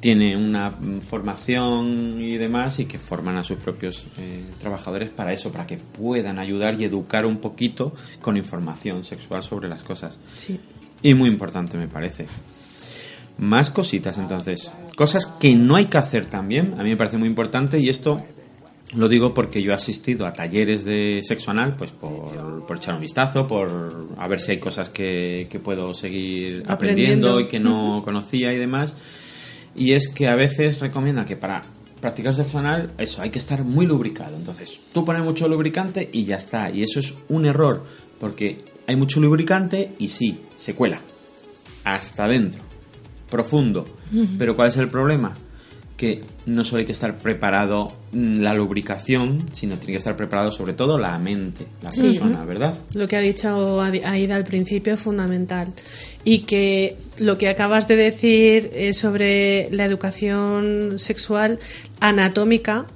tiene una formación y demás y que forman a sus propios eh, trabajadores para eso, para que puedan ayudar y educar un poquito con información sexual sobre las cosas. Sí. Y muy importante me parece. Más cositas entonces. Cosas que no hay que hacer también. A mí me parece muy importante y esto lo digo porque yo he asistido a talleres de sexo anal, pues por, por echar un vistazo, por a ver si hay cosas que, que puedo seguir aprendiendo, Aprendiendo. y que no conocía y demás. Y es que a veces recomienda que para practicar sexo anal, eso, hay que estar muy lubricado. Entonces, tú pones mucho lubricante y ya está. Y eso es un error, porque hay mucho lubricante y sí, se cuela. Hasta adentro. Profundo. Pero ¿cuál es el problema? Que no solo hay que estar preparado mm, la lubricación, sino tiene que estar preparado sobre todo la mente, la persona, ¿verdad? Lo que ha dicho Aida al principio es fundamental. Y que lo que acabas de decir eh, sobre la educación sexual anatómica,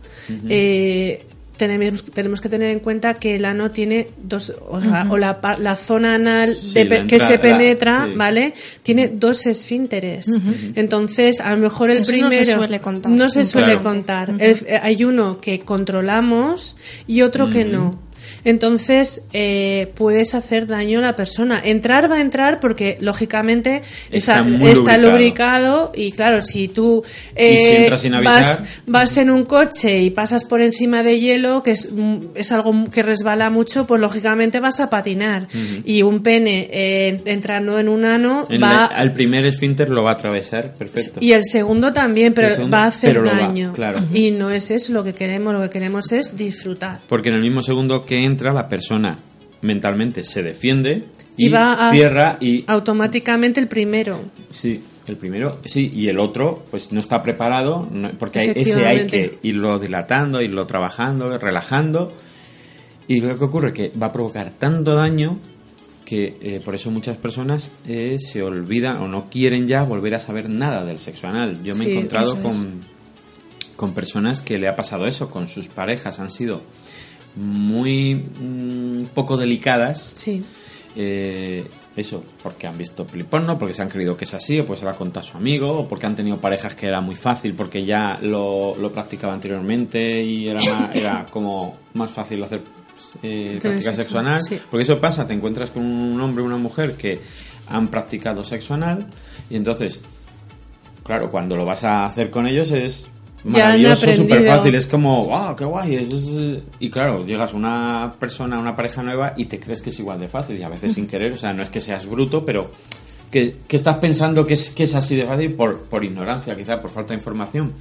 eh, tenemos, tenemos que tener en cuenta que el ano tiene dos, o, sea, o la, pa- la zona anal Sí, de la pe- que entrada, se penetra, sí. ¿vale? Tiene dos esfínteres. Entonces, a lo mejor el Eso no primero se suele contar. no se suele Claro. contar. El- eh, hay uno que controlamos y otro que no. Entonces eh, puedes hacer daño a la persona. Entrar va a entrar porque lógicamente Está lubricado. y claro, si tú eh, si sin vas, vas en un coche y pasas por encima de hielo, que es, mm, es algo que resbala mucho, pues lógicamente vas a patinar. Y un pene eh, entrando en un ano En va... la- al primer esfínter lo va a atravesar, perfecto. Y el segundo también, pero segundo, va a hacer va, daño. claro. Y no es eso lo que queremos, lo que queremos es disfrutar. Porque en el mismo segundo que entra, la persona mentalmente se defiende y, Y va a- cierra y... Automáticamente el primero. Sí, el primero, sí, y el otro, pues no está preparado, no- porque hay- ese hay que irlo dilatando, irlo trabajando, relajando. Y lo que ocurre es que va a provocar tanto daño que eh, por eso muchas personas eh, se olvidan o no quieren ya volver a saber nada del sexo anal. Yo me he encontrado con, con personas que le ha pasado eso, con sus parejas han sido muy mm, poco delicadas Sí. eh, eso, porque han visto peliporno, porque se han creído que es así, o pues se lo ha contado a su amigo, o porque han tenido parejas que era muy fácil, porque ya lo, lo practicaba anteriormente y era, más- era como más fácil hacer eh, práctica sexo, anal. sí. Porque eso pasa, te encuentras con un hombre o una mujer que han practicado sexo anal y entonces, claro, cuando lo vas a hacer con ellos es maravilloso, súper fácil, es como, wow, qué guay. es- es- Y claro, llegas a una persona, a una pareja nueva y te crees que es igual de fácil y a veces sin querer, o sea, no es que seas bruto, pero que, que estás pensando que es, que es así de fácil por, por ignorancia, quizá por falta de información.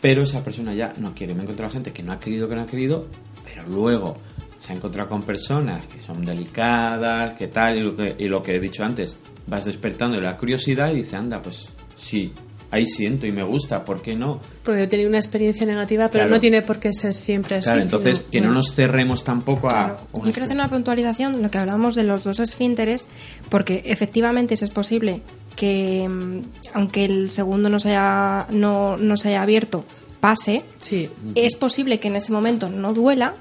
Pero esa persona ya no quiere. Me he encontrado gente que no ha querido, que no ha querido, pero luego se ha encontrado con personas que son delicadas, que tal, y lo que, y lo que he dicho antes, vas despertando la curiosidad y dice, anda, pues sí, ahí siento y me gusta, ¿por qué no? Porque he tenido una experiencia negativa, pero Claro. no tiene por qué ser siempre así. Claro, entonces sino- que no nos cerremos tampoco a... Claro. una Yo quiero hacer una puntualización de lo que hablábamos de los dos esfínteres, porque efectivamente si es posible que mm, aunque el segundo no se haya, no, no se haya abierto, pase, Sí. es posible que en ese momento no duela,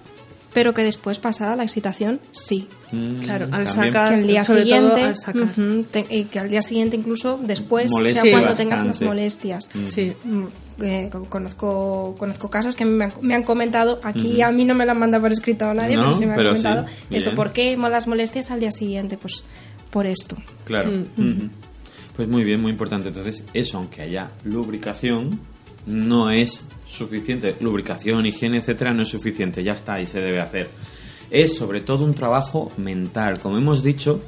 pero que después pasada la excitación sí. Mm, Claro, al también. sacar- Que al día sobre todo siguiente, al sacar. ujú, te- y que al día siguiente incluso después, Moleste sea cuando tengas las bastante. molestias. Sí. Mm, eh, con- conozco conozco casos que me han, me han comentado aquí a mí no me lo han mandado por escrito nadie No, pero sí me han pero sí, comentado bien. esto por qué las molestias al día siguiente pues por esto Claro. Mm. Ujú. Pues muy bien, muy importante. Entonces, eso, aunque haya lubricación, no es suficiente. Lubricación, higiene, etcétera, no es suficiente. Ya está, y se debe hacer. Es sobre todo un trabajo mental, como hemos dicho.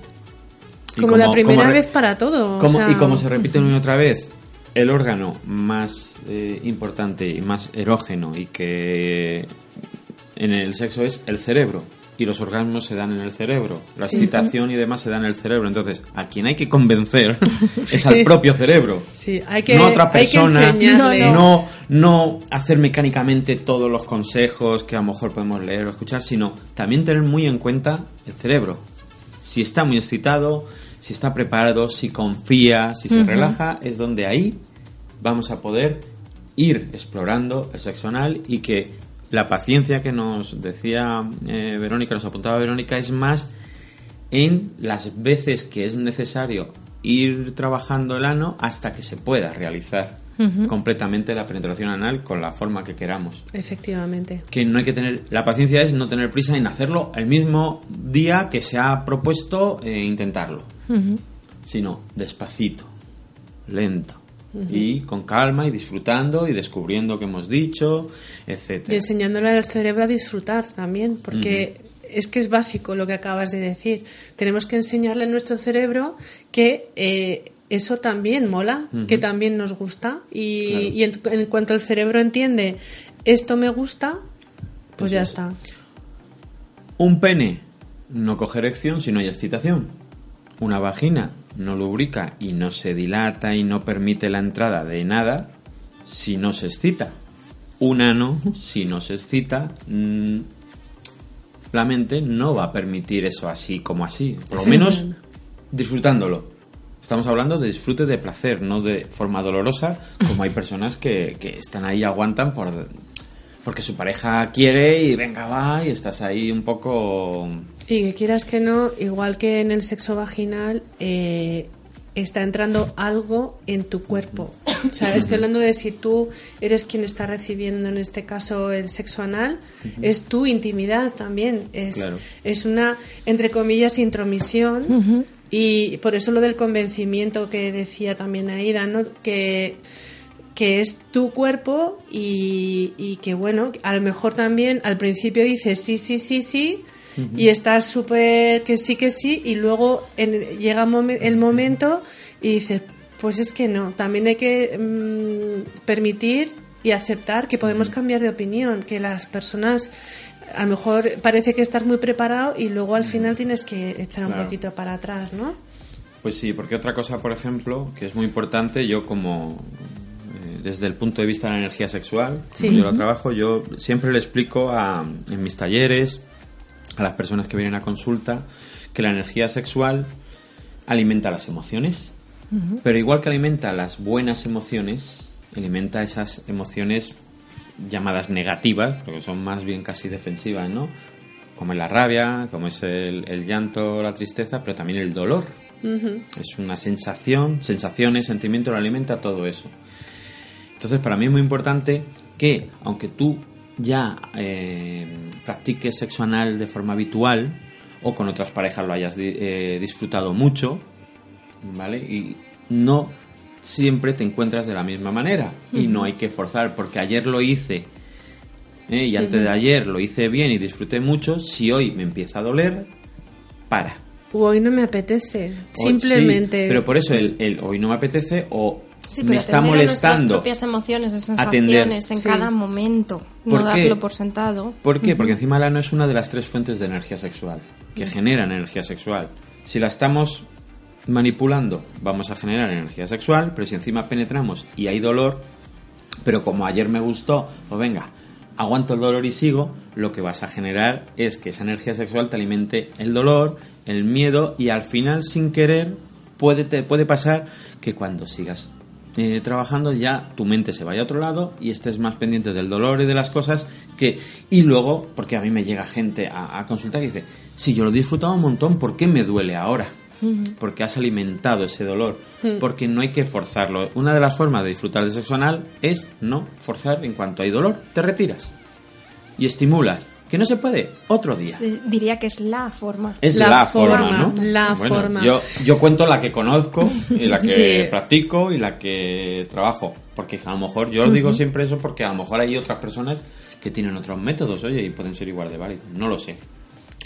Como, la primera vez para todo. o como- sea, y como se repite una y otra vez, el órgano más eh, importante y más erógeno y que en el sexo es el cerebro. Y los orgasmos se dan en el cerebro. La Sí. excitación y demás se dan en el cerebro. Entonces, a quien hay que convencer es al propio cerebro. Sí, hay que, no a otra hay que persona. no, no hacer mecánicamente todos los consejos que a lo mejor podemos leer o escuchar, sino también tener muy en cuenta el cerebro. Si está muy excitado, si está preparado, si confía, si se relaja, es donde ahí vamos a poder ir explorando el sexo anal y que la paciencia que nos decía eh, Verónica, nos apuntaba Verónica, es más en las veces que es necesario ir trabajando el ano hasta que se pueda realizar completamente la penetración anal con la forma que queramos. Efectivamente. Que no hay que tener, la paciencia es no tener prisa en hacerlo el mismo día que se ha propuesto eh, intentarlo, sino despacito, lento. Y con calma y disfrutando y descubriendo que hemos dicho, Y etcétera. enseñándole al cerebro a disfrutar también, porque es que es básico lo que acabas de decir. Tenemos que enseñarle a nuestro cerebro que eh, eso también mola, que también nos gusta. Y, Claro. y en, en cuanto el cerebro entiende esto me gusta, pues ya es. está. Un pene no coge erección si no hay excitación. Una vagina no lubrica y no se dilata y no permite la entrada de nada si no se excita. Un ano, si no se excita, mm, la mente no va a permitir eso así como así. Por lo menos disfrutándolo. Estamos hablando de disfrute de placer, no de forma dolorosa, como hay personas que, que están ahí y aguantan por, porque su pareja quiere y venga, va, y estás ahí un poco... Y que quieras que no, igual que en el sexo vaginal, eh, está entrando algo en tu cuerpo. O sea, estoy hablando de si tú eres quien está recibiendo, en este caso, el sexo anal, es tu intimidad también. Es, Claro. es una, entre comillas, intromisión. Y por eso lo del convencimiento que decía también Aida, ¿no? Que que es tu cuerpo y, y que bueno, a lo mejor también al principio dices sí, sí, sí, sí y estás súper que sí, que sí y luego en- llega el momento y dices pues es que no, también hay que mm, permitir y aceptar que podemos cambiar de opinión, que las personas a lo mejor parece que estás muy preparado y luego al final tienes que echar un poquito para atrás, ¿no? Pues sí, porque otra cosa, por ejemplo, que es muy importante, yo como desde el punto de vista de la energía sexual, Sí. yo la trabajo, yo siempre le explico a, en mis talleres, a las personas que vienen a consulta, que la energía sexual alimenta las emociones, pero igual que alimenta las buenas emociones, alimenta esas emociones llamadas negativas, porque son más bien casi defensivas, ¿no? Como es la rabia, como es el, el llanto, la tristeza, pero también el dolor. Es una sensación, sensaciones, sentimiento, lo alimenta todo eso. Entonces, para mí es muy importante que, aunque tú ya eh, practiques sexo anal de forma habitual o con otras parejas lo hayas eh, disfrutado mucho, ¿vale? Y no siempre te encuentras de la misma manera y no hay que forzar, porque ayer lo hice ¿eh? y antes de ayer lo hice bien y disfruté mucho, si hoy me empieza a doler, para. O hoy no me apetece, simplemente. sí, pero por eso el, el hoy no me apetece o Sí, me pero está molestando. propias emociones y Atender. sensaciones en Sí. cada momento, ¿Por no qué? darlo por sentado. ¿Por qué? Porque encima el ano es una de las tres fuentes de energía sexual, que generan energía sexual. Si la estamos manipulando, vamos a generar energía sexual, pero si encima penetramos y hay dolor, pero como ayer me gustó, pues venga, aguanto el dolor y sigo, lo que vas a generar es que esa energía sexual te alimente el dolor, el miedo y al final sin querer puede, te, puede pasar que cuando sigas eh, trabajando ya tu mente se vaya a otro lado y estés más pendiente del dolor y de las cosas que y luego porque a mí me llega gente a, a consultar y dice si yo lo he disfrutado un montón ¿por qué me duele ahora? porque has alimentado ese dolor porque no hay que forzarlo. Una de las formas de disfrutar del sexo anal es no forzar en cuanto hay dolor te retiras y estimulas que no se puede otro día Eh, Diría que es la forma. es La la, forma, forma, ¿no? la Bueno, forma. Yo, yo cuento la que conozco y la que Sí. practico y la que trabajo. Porque a lo mejor, yo os digo siempre eso porque a lo mejor hay otras personas que tienen otros métodos, oye, y pueden ser igual de válidos. No lo sé.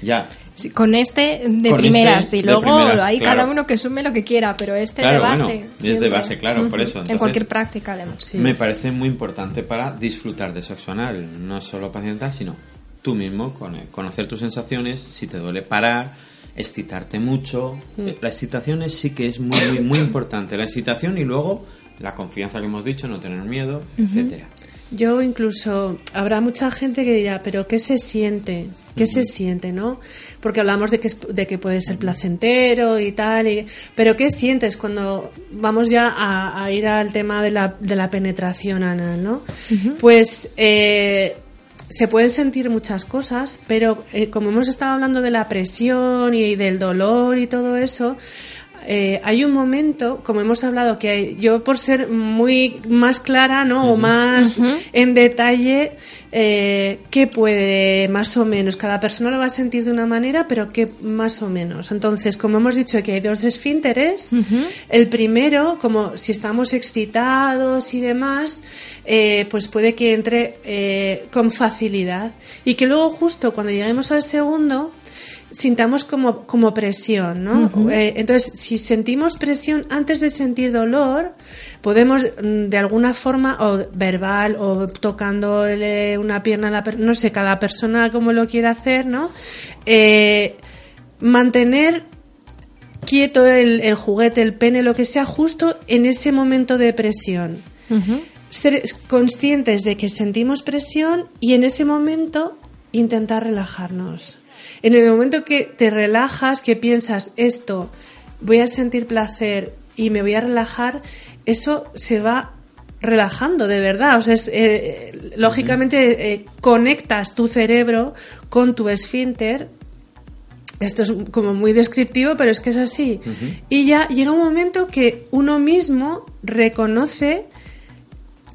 Ya. Sí, con este de Con primeras este y luego primeras, hay claro. cada uno que sume lo que quiera, pero este Claro, de base. bueno, es de base, claro, por eso. en cualquier práctica, además. Sí. Me parece muy importante para disfrutar de sexo anal. No solo paciental, sino tú mismo, con- conocer tus sensaciones, si te duele parar, excitarte mucho. Mm. Eh, La excitación es, sí que es muy, muy, muy importante. La excitación y luego la confianza que hemos dicho, no tener miedo, etcétera. Yo incluso habrá mucha gente que dirá, pero ¿qué se siente? ¿Qué se siente, no? Porque hablamos de que, es- de que puede ser placentero y tal, y- pero ¿qué sientes cuando vamos ya a, a ir al tema de la, de la penetración anal, no? Pues eh, se pueden sentir muchas cosas, pero eh, como hemos estado hablando de la presión y del dolor y todo eso, eh, hay un momento, como hemos hablado, que hay- yo por ser muy más clara, ¿no? O más en detalle, eh, ¿qué puede más o menos? Cada persona lo va a sentir de una manera, pero ¿qué más o menos? Entonces, como hemos dicho que hay dos esfínteres, el primero, como si estamos excitados y demás, eh, pues puede que entre eh, con facilidad. Y que luego justo cuando lleguemos al segundo, sintamos como, como presión, ¿no? Eh, entonces, si sentimos presión antes de sentir dolor, podemos mm, de alguna forma, o verbal, o tocándole una pierna a la persona, no sé, cada persona como lo quiera hacer, ¿no? Eh, mantener quieto el, el juguete, el pene, lo que sea, justo en ese momento de presión. Ser conscientes de que sentimos presión y en ese momento intentar relajarnos. En el momento que te relajas, que piensas esto, voy a sentir placer y me voy a relajar, eso se va relajando de verdad. O sea, es, eh, lógicamente eh, conectas tu cerebro con tu esfínter esto es como muy descriptivo, pero es que es así. Y ya llega un momento que uno mismo reconoce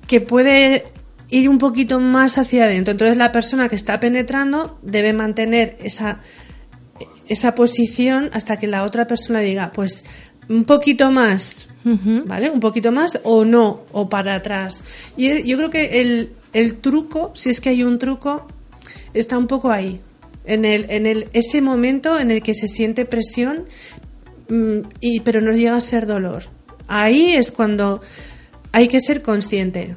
que puede ir un poquito más hacia adentro. Entonces la persona que está penetrando debe mantener esa, esa posición hasta que la otra persona diga, pues un poquito más, ¿vale? Un poquito más o no, o para atrás. Y yo creo que el, el truco, si es que hay un truco, está un poco ahí. En el, en el, ese momento en el que se siente presión, mm, y, pero no llega a ser dolor. Ahí es cuando hay que ser consciente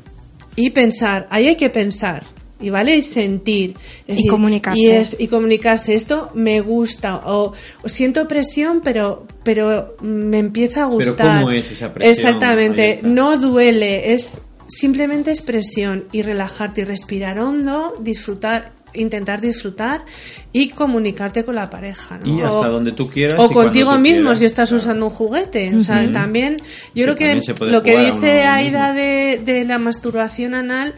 y pensar, ahí hay que pensar. Y vale, y sentir. Es Y comunicarse. Y, es- y comunicarse. Esto me gusta. O, o siento presión, pero, pero me empieza a Pero gustar. ¿cómo es esa presión? Exactamente. No duele. Es simplemente expresión. Y relajarte y respirar hondo, disfrutar, intentar disfrutar y comunicarte con la pareja. ¿no? Y hasta donde tú quieras O y contigo tú mismo quieras, si estás claro. usando un juguete. O sea, también, yo creo que lo que dice Aida de, de la masturbación anal,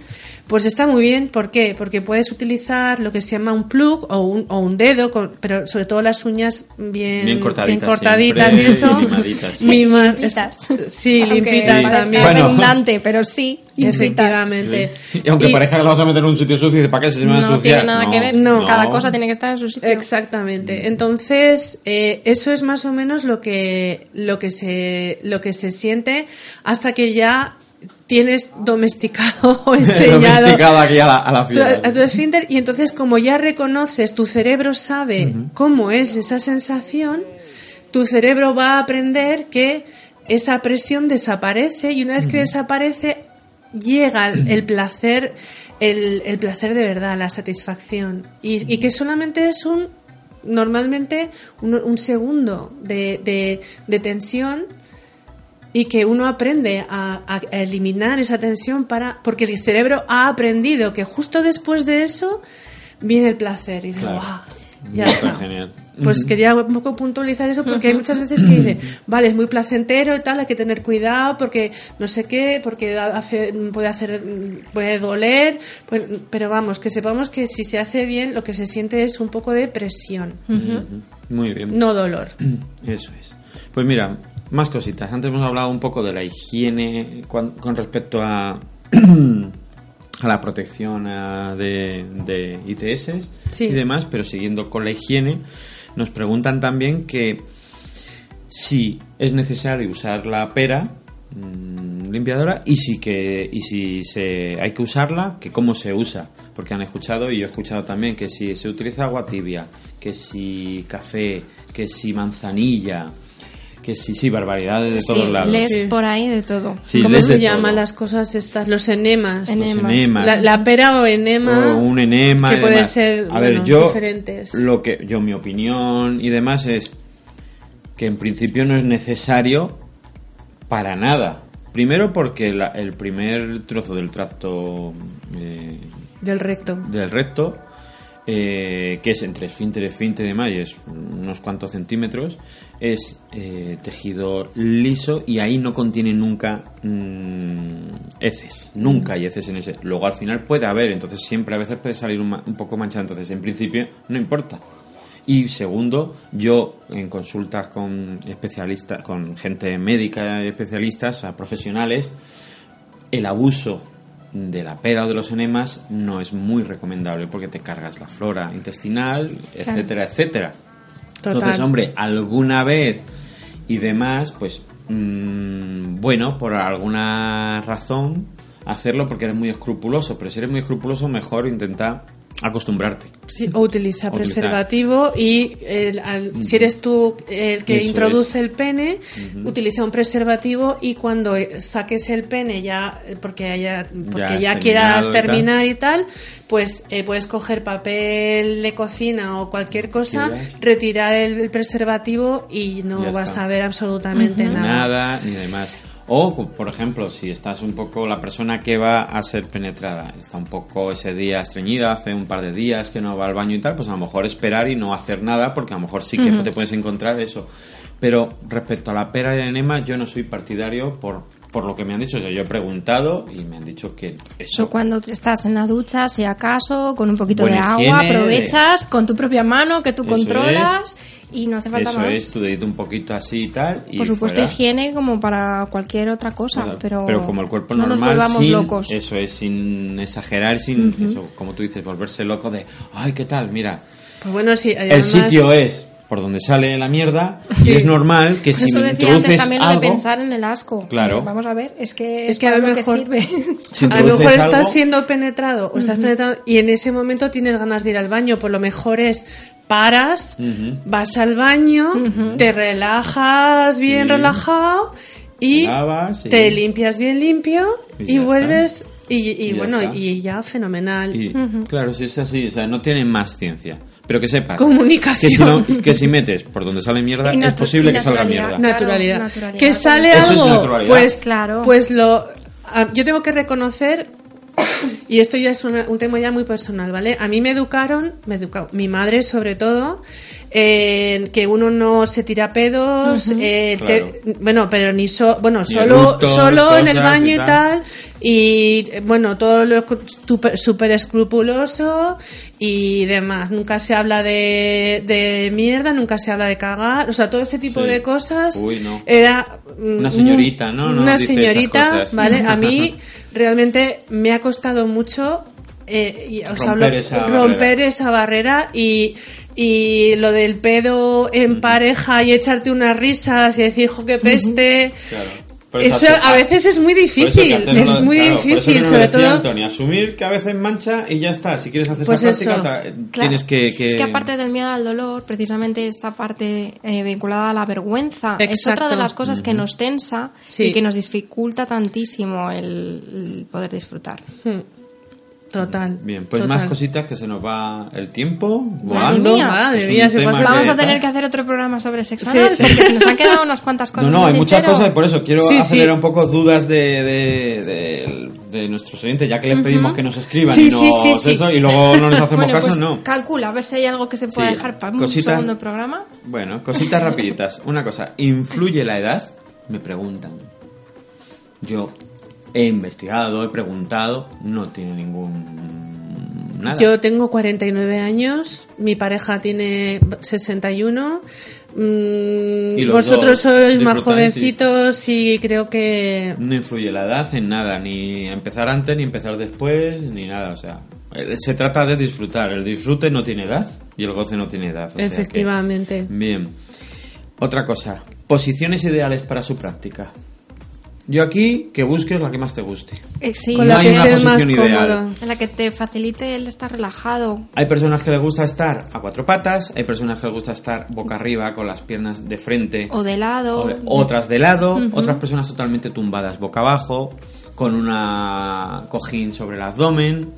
pues está muy bien. ¿Por qué? Porque puedes utilizar lo que se llama un plug o un, o un dedo, con- pero sobre todo las uñas bien, Bien cortaditas cortaditas siempre, y eso. mimaditas. Limpitas. Sí, Aunque limpitas también. Bueno. redundante, pero sí. limpitas. Efectivamente. Y aunque Y- parezca que lo vas a meter en un sitio sucio ¿para qué se me va a No ensuciar? tiene nada que ver. No. Cada cosa tiene que estar en su sitio. Exactamente. Entonces, eh, eso es más o menos lo que, lo que se, lo que se siente hasta que ya tienes domesticado o enseñado. Domesticado aquí a la, a la tu, a tu esfínter y entonces como ya reconoces, tu cerebro sabe cómo es esa sensación, tu cerebro va a aprender que esa presión desaparece y una vez que desaparece llega el, el placer, el, el placer de verdad, la satisfacción. Y, y que solamente es un normalmente un, un segundo de, de- de tensión y que uno aprende a, a eliminar esa tensión para porque el cerebro ha aprendido que justo después de eso viene el placer y dice, Claro. "Guau". Ya Súper está. genial. Pues quería un poco puntualizar eso porque hay muchas veces que dicen, vale, es muy placentero y tal, hay que tener cuidado porque no sé qué, porque hace, puede hacer, puede doler, pues- pero vamos, que sepamos que si se hace bien lo que se siente es un poco de presión, Muy bien. no dolor. Eso es. Pues mira, más cositas. Antes hemos hablado un poco de la higiene con, con respecto a, a la protección a, de, de ITS Sí. y demás, pero siguiendo con la higiene, nos preguntan también que si es necesario usar la pera mm, limpiadora y si que y si se hay que usarla que cómo se usa porque han escuchado y yo he escuchado también que si se utiliza agua tibia que si café que si manzanilla que si sí barbaridades de Sí, todos lados lees Sí. por ahí de todo. Sí, ¿Cómo se llaman las cosas estas? Los enemas. Enemas. Los enemas. La, la pera o enema. o un enema que puede demás. ser, a ver bueno, yo diferentes. lo que yo mi opinión y demás es que en principio no es necesario para nada primero porque la- el primer trozo del tracto eh, Del recto. del recto eh, que es entre esfínter y esfínter y demás y es unos cuantos centímetros es eh, tejido liso y ahí no contiene nunca mm, heces. Nunca hay heces en ese. Luego al final puede haber. Entonces siempre a veces puede salir un, un poco manchado. Entonces en principio no importa. Y segundo, yo en consultas con especialistas, con gente médica, especialistas, o sea, profesionales, el abuso de la pera o de los enemas no es muy recomendable porque te cargas la flora intestinal, etcétera, etcétera. Total. Entonces, hombre, alguna vez y demás, pues mm, bueno, por alguna razón hacerlo porque eres muy escrupuloso, pero si eres muy escrupuloso mejor intenta acostumbrarte. Sí, o utiliza preservativo y el- al- si eres tú el que Eso introduce es. el pene, utiliza un preservativo y cuando saques el pene ya, porque, haya, porque ya quieras y terminar y tal, pues eh, puedes coger papel de cocina o cualquier cosa, Quieras. retirar el, el preservativo y no Ya vas está. a ver absolutamente nada. nada ni demás. O, por ejemplo, si estás un poco, la persona que va a ser penetrada está un poco ese día estreñida, hace un par de días que no va al baño y tal, pues a lo mejor esperar y no hacer nada, porque a lo mejor sí que te puedes encontrar eso. Pero respecto a la pera y el enema, yo no soy partidario por, por lo que me han dicho. O sea, yo he preguntado y me han dicho que eso. Cuando estás en la ducha, si acaso, con un poquito de agua, higiene, aprovechas con tu propia mano que tú Eso controlas y no hace falta Eso más. es, tu dedito un poquito así y tal. Y Por supuesto, fuera. higiene como para cualquier otra cosa, Claro, pero, como el cuerpo no normal, nos volvamos sin, locos. eso es, sin exagerar, sin eso, como tú dices, volverse loco de, ay, ¿qué tal? Mira, Pues bueno, sí, el además- sitio es por donde sale la mierda Sí. y es normal que si eso decía antes también lo algo, de pensar en el asco. Claro. Vamos a ver, es que es, Es que a lo mejor- sirve. si a lo mejor estás siendo penetrado o estás penetrado y en ese momento tienes ganas de ir al baño. Por lo mejor es paras, vas al baño, te relajas bien Sí. relajado y Te lavas y- te limpias bien limpio Y vuelves y, y Y ya bueno está. y ya fenomenal. Y, Claro, si es así, o sea, no tiene más ciencia. Pero que sepas Comunicación. que si, no- que si metes por donde sale mierda, es posible que salga naturalidad. mierda. Claro, naturalidad. naturalidad. Que sale Eso es algo, naturalidad. pues Claro. pues lo a- yo tengo que reconocer y esto ya es una- un tema ya muy personal, ¿vale? A mí me educaron, me educó mi madre sobre todo, en que uno no se tira pedos, eh, te- bueno, pero ni so, bueno, Ni solo solo en el baño y y tal. y bueno, todo lo súper super escrupuloso y demás. Nunca se habla de, de mierda, nunca se habla de cagar, o sea, todo ese tipo Sí. de cosas Uy, no. era mm, Una señorita, ¿no? No Una señorita. ¿vale? A mí realmente me ha costado mucho eh, y os Romper hablo- esa romper barrera. esa barrera y, y lo del pedo en pareja y echarte unas risas y decir, hijo, qué peste. Claro. Eso hace- a veces es muy difícil, no es muy claro, difícil, no sobre decía todo. Antonio, asumir que a veces mancha y ya está. Si quieres hacer Pues esa práctica, eso. Claro. tienes que, que- Es que aparte del miedo al dolor, precisamente esta parte eh, vinculada a la vergüenza es otra de las cosas que nos tensa Sí. y que nos dificulta tantísimo el, el poder disfrutar. Hmm. Total. Bien, pues total. más cositas que se nos va el tiempo Madre mía. Madre un mía, se pasa- Vamos a tener que hacer otro programa sobre sexo Sí, anal, sí. porque se nos han quedado unas cuantas cosas. No, no, hay muchas tintero. cosas, por eso quiero Sí, sí. acelerar un poco dudas de, de- del de nuestros oyentes, ya que les pedimos que nos escriban Sí, y, nos sí, sí, sí. eso, y luego no les hacemos Bueno, caso, pues no. calcula, a ver si hay algo que se pueda Sí, dejar para un cosita- segundo programa. Bueno, cositas rapiditas. Una cosa, ¿influye la edad? Me preguntan. Yo he investigado, he preguntado, no tiene ningún... nada. Yo tengo 49 años, mi pareja tiene 61. mm, vosotros sois más jovencitos y creo que No influye la edad en nada, ni empezar antes, ni empezar después, ni nada. O sea, eh, se trata de disfrutar. El disfrute no tiene edad y el goce no tiene edad. o sea que- efectivamente. Bien. Otra cosa, posiciones ideales para su práctica. Yo aquí que busques la que más te guste. Eh, sí, Con No la hay que una estés más ideal. cómodo. en la que te facilite el estar relajado. Hay personas que les gusta estar a cuatro patas, hay personas que les gusta estar boca arriba con las piernas de frente, O de lado. o de- otras de lado, otras personas totalmente tumbadas boca abajo, con una cojín sobre el abdomen,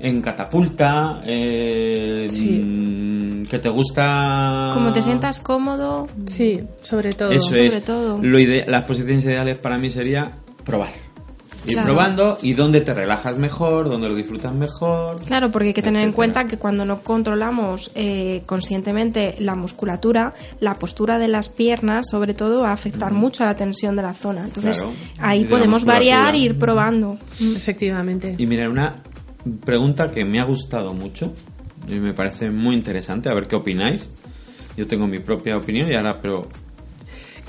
en catapulta, eh, Sí. mm, que te gusta... Como te sientas cómodo. Sí, sobre todo. Eso sobre es. todo. Lo ide- las posiciones ideales para mí sería probar. Ir Claro. probando y dónde te relajas mejor, dónde lo disfrutas mejor. Claro, porque hay que tener en cuenta que cuando no controlamos eh, conscientemente la musculatura, la postura de las piernas, sobre todo, va a afectar mucho a la tensión de la zona. Entonces, Claro. Ahí podemos variar e ir probando. Efectivamente. Y mira, una pregunta que me ha gustado mucho y me parece muy interesante, a ver qué opináis. Yo tengo mi propia opinión y ahora, pero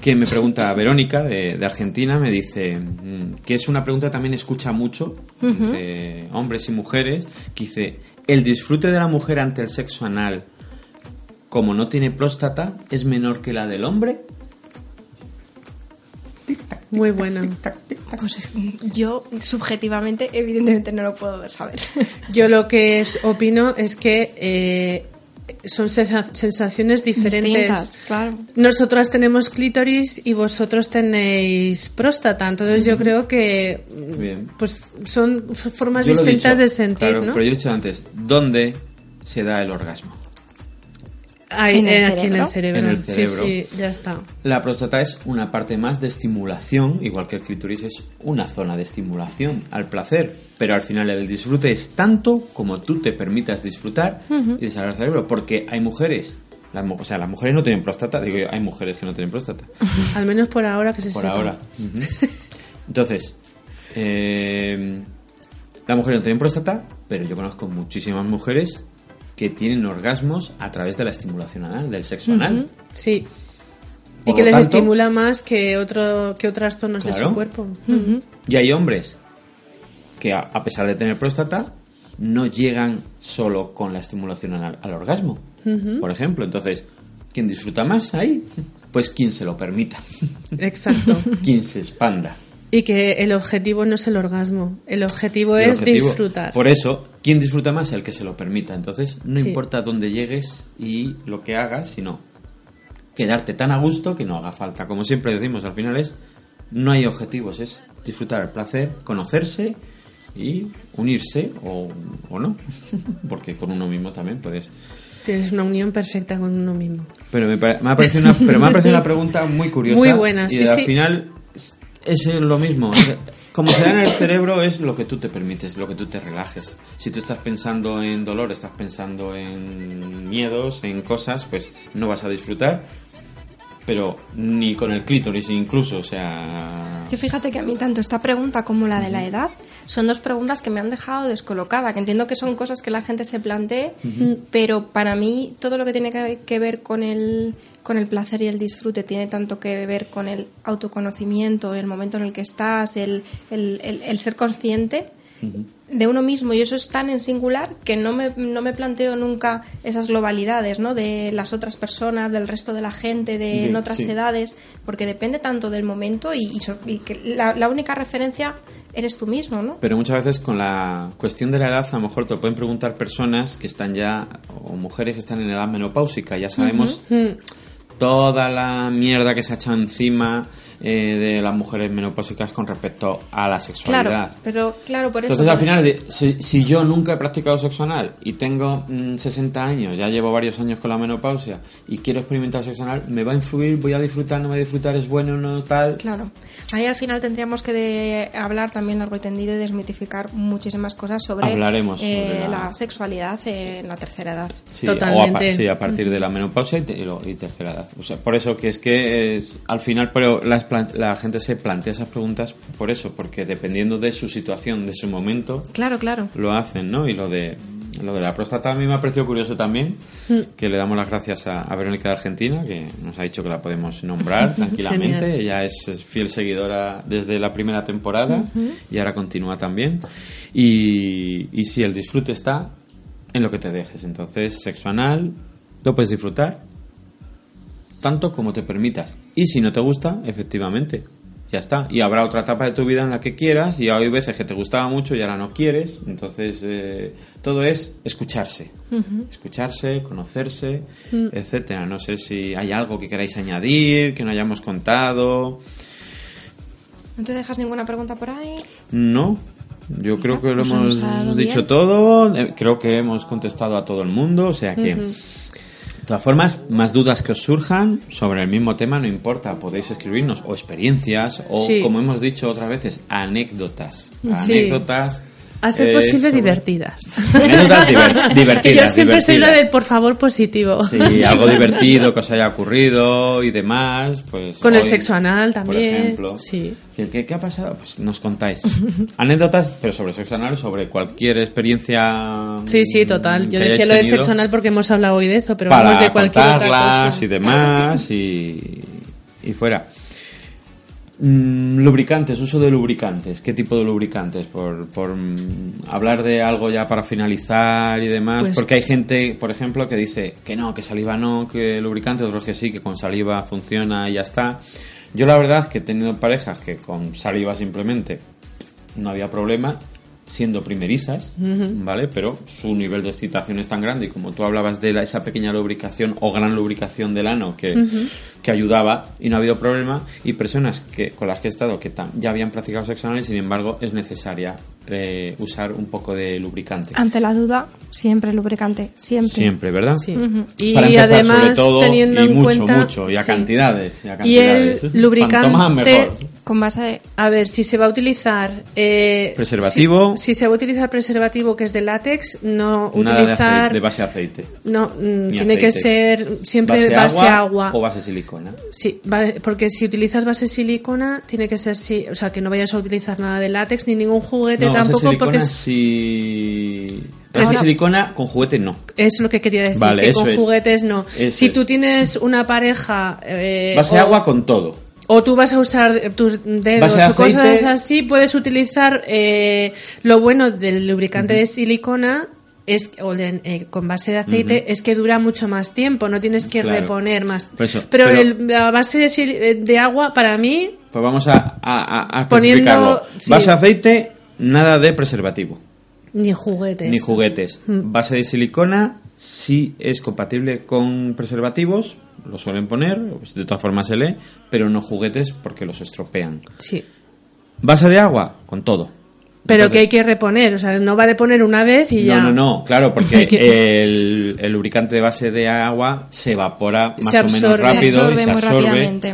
que me pregunta Verónica de, de Argentina, me dice mm, que es una pregunta que también escucha mucho entre hombres y mujeres, que dice, ¿el disfrute de la mujer ante el sexo anal, como no tiene próstata, es menor que la del hombre? Muy bueno. Pues es- yo, subjetivamente, evidentemente no lo puedo saber. Yo lo que es- opino es que eh, son sensa- sensaciones diferentes. Distintas, claro. Nosotras tenemos clítoris y vosotros tenéis próstata, entonces yo creo que Bien. pues son formas Yo distintas dicho, de sentir, claro, ¿no? pero yo he dicho antes, ¿dónde se da el orgasmo? Ahí, ¿En el eh, aquí en el cerebro? En el cerebro. Sí, sí, ya está. La próstata es una parte más de estimulación, igual que el clítoris es una zona de estimulación al placer, pero al final el disfrute es tanto como tú te permitas disfrutar y desarrollar el cerebro, porque hay mujeres, las o sea, las mujeres no tienen próstata, digo yo, hay mujeres que no tienen próstata, Al menos por ahora que se por sepa. ahora. Ujú. Entonces, eh, las mujeres no tienen próstata, pero yo conozco muchísimas mujeres que tienen orgasmos a través de la estimulación anal, del sexo anal. Sí. Y que les tanto- estimula más que otro que otras zonas de su cuerpo. Y hay hombres que, a, a pesar de tener próstata, no llegan solo con la estimulación anal al orgasmo. Por ejemplo, entonces, ¿quién disfruta más ahí? Pues quien se lo permita, Exacto. quien se expanda. y que el objetivo no es el orgasmo, el objetivo el es objetivo- disfrutar. Por eso, ¿quién disfruta más? El que se lo permita. Entonces, no Sí. importa dónde llegues y lo que hagas, sino quedarte tan a gusto que no haga falta. Como siempre decimos, al final es, no hay objetivos, es disfrutar el placer, conocerse y unirse o, o no. Porque con uno mismo también puedes. Tienes una unión perfecta con uno mismo. Pero me, pare- me ha parecido una, pero me ha parecido una pregunta muy curiosa. Muy buena, y sí, al sí. final es, es lo mismo. Es- Como se da en el cerebro es lo que tú te permites, lo que tú te relajes. Si tú estás pensando en dolor, estás pensando en miedos, en cosas, pues no vas a disfrutar. Pero ni con el clítoris incluso, o sea... Que fíjate que a mí tanto esta pregunta como la de la edad son dos preguntas que me han dejado descolocada, que entiendo que son cosas que la gente se plantee, pero para mí todo lo que tiene que, que ver con el, con el placer y el disfrute tiene tanto que ver con el autoconocimiento, el momento en el que estás, el, el- el- el ser consciente de uno mismo y eso es tan en singular que no me, no me planteo nunca esas globalidades ¿no? de las otras personas, del resto de la gente, de en otras sí. edades, porque depende tanto del momento y, y so- y que la, la única referencia eres tú mismo, ¿no? Pero muchas veces con la cuestión de la edad, a lo mejor te lo pueden preguntar personas que están ya, o mujeres que están en edad menopáusica. Ya sabemos toda la mierda que se ha echado encima, eh, de las mujeres menopáusicas con respecto a la sexualidad. Claro, pero claro, por eso. Entonces, al final, si, si yo nunca he practicado sexo anal y tengo mm, 60 años, ya llevo varios años con la menopausia y quiero experimentar sexo anal, ¿me va a influir? ¿Voy a disfrutar? ¿No voy a disfrutar? ¿Es bueno o no? Tal. Claro. Ahí al final tendríamos que de- hablar también largo y tendido y desmitificar muchísimas cosas sobre, Hablaremos eh, la... la- sexualidad en la tercera edad. Sí, Totalmente. O a, pa- sí, a partir de la menopausia y, te- y lo- y tercera edad. O sea, por eso que es que es, al final, pero las la gente se plantea esas preguntas por eso, porque dependiendo de su situación, de su momento, Claro, claro. lo hacen, ¿no? Y lo de lo de la próstata a mí me ha parecido curioso también, que le damos las gracias a, a Verónica de Argentina, que nos ha dicho que la podemos nombrar tranquilamente. Genial. Ella es, es fiel seguidora desde la primera temporada y ahora continúa también. Y, y si el disfrute está en lo que te dejes. Entonces, sexo anal, lo puedes disfrutar tanto como te permitas. Y si no te gusta, efectivamente, ya está. Y habrá otra etapa de tu vida en la que quieras y hay veces que te gustaba mucho y ahora no quieres. Entonces, eh, todo es escucharse. Escucharse, conocerse, etcétera. No sé si hay algo que queráis añadir, que no hayamos contado. ¿No te dejas ninguna pregunta por ahí? No. Yo creo que lo pues hemos dicho bien. todo, eh, creo que hemos contestado a todo el mundo, o sea que... todas formas, más dudas que os surjan sobre el mismo tema, no importa, podéis escribirnos, o experiencias, o Sí. como hemos dicho otras veces, anécdotas. Sí. A ser eh, posible divertidas. Diver- yo siempre soy la de por favor positivo. Sí, algo divertido que os haya ocurrido y demás, pues... Con el hoy, sexo anal Por también, ejemplo. sí. ¿Qué, qué, qué ha pasado? Pues nos contáis. Anécdotas, pero sobre sexo anal, sobre cualquier experiencia... Sí, sí, total. Yo decía lo del sexo anal porque hemos hablado hoy de eso, pero para vamos de cualquier otra cosa. y demás y, y fuera. Mm, lubricantes, uso de lubricantes. ¿Qué tipo de lubricantes? Por, por mm, hablar de algo ya para finalizar y demás. Pues- porque hay gente, por ejemplo, que dice que no, que saliva no, que lubricante, otros que sí, que con saliva funciona y ya está. Yo la verdad que he tenido parejas que con saliva simplemente no había problema, siendo primerizas, ¿vale? Pero su nivel de excitación es tan grande y como tú hablabas de la- esa pequeña lubricación o gran lubricación del ano que, que ayudaba y no ha habido problema, y personas que con las que he estado que tam- ya habían practicado sexo anal y sin embargo es necesaria eh, usar un poco de lubricante. Ante la duda, siempre lubricante. Siempre. Siempre, ¿verdad? Sí. Y Para empezar, además, sobre todo, teniendo y en mucho, cuenta. mucho, y a sí. cantidades. Y, a Y el cantidades. lubricante- más, mejor. Con base de... A ver, si se va a utilizar. eh, Preservativo. Si, si se va a utilizar preservativo que es de látex, no Nada de, utilizar. aceite, de base aceite. No, mm, tiene que ser siempre Base, base, agua, agua. o base silicona. Sí, vale, porque si utilizas base silicona, tiene que ser sí, o sea, que no vayas a utilizar nada de látex ni ningún juguete No, base tampoco, silicona porque sí. Base silicona con juguete no. es lo que quería decir, Vale, que con es. juguetes no. Eso si tú tienes una pareja eh, Base o, agua con todo. o tú vas a usar tus dedos Base de o cosas así, puedes utilizar eh, lo bueno del lubricante de silicona es o de- eh, con base de aceite es que dura mucho más tiempo, no tienes que Claro. reponer más. Eso, pero pero- el- la base de, eh, de agua para mí Pues vamos a, a, a- Poniendo- sí. Base de aceite, nada de preservativo. ni juguetes. Ni juguetes. Mm. Base de silicona, sí es compatible con preservativos, lo suelen poner, pues de todas formas se lee, pero no juguetes porque los estropean. Sí. Base de agua, con todo. Pero Entonces- que hay que reponer, o sea, no vale poner una vez y ya. No, no, no, claro, porque que- el, el lubricante de base de agua se evapora más Se o menos. Se rápido absorbe y se muy absorbe. rápidamente.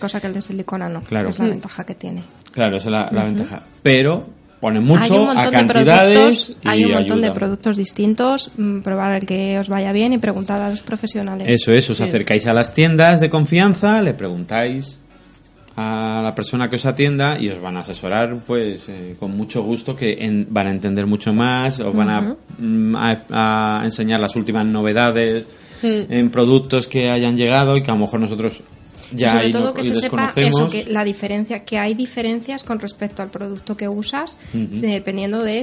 Cosa que el de silicona no. Claro. Es la ventaja que tiene. Claro, esa es la, la ventaja. Pero pone hay mucho un a montón de cantidades productos, y hay un montón de productos distintos. mm, Probar el que os vaya bien y preguntar a los profesionales. Eso es, os acercáis a las tiendas de confianza, le preguntáis a la persona que os atienda y os van a asesorar pues eh, con mucho gusto que en- van a entender mucho más, os van a, mm, a- a enseñar las últimas novedades en productos que hayan llegado y que a lo mejor nosotros Y ya sobre ahí todo no- que y se sepa desconocemos. eso, que la diferencia, que hay diferencias con respecto al producto que usas, dependiendo de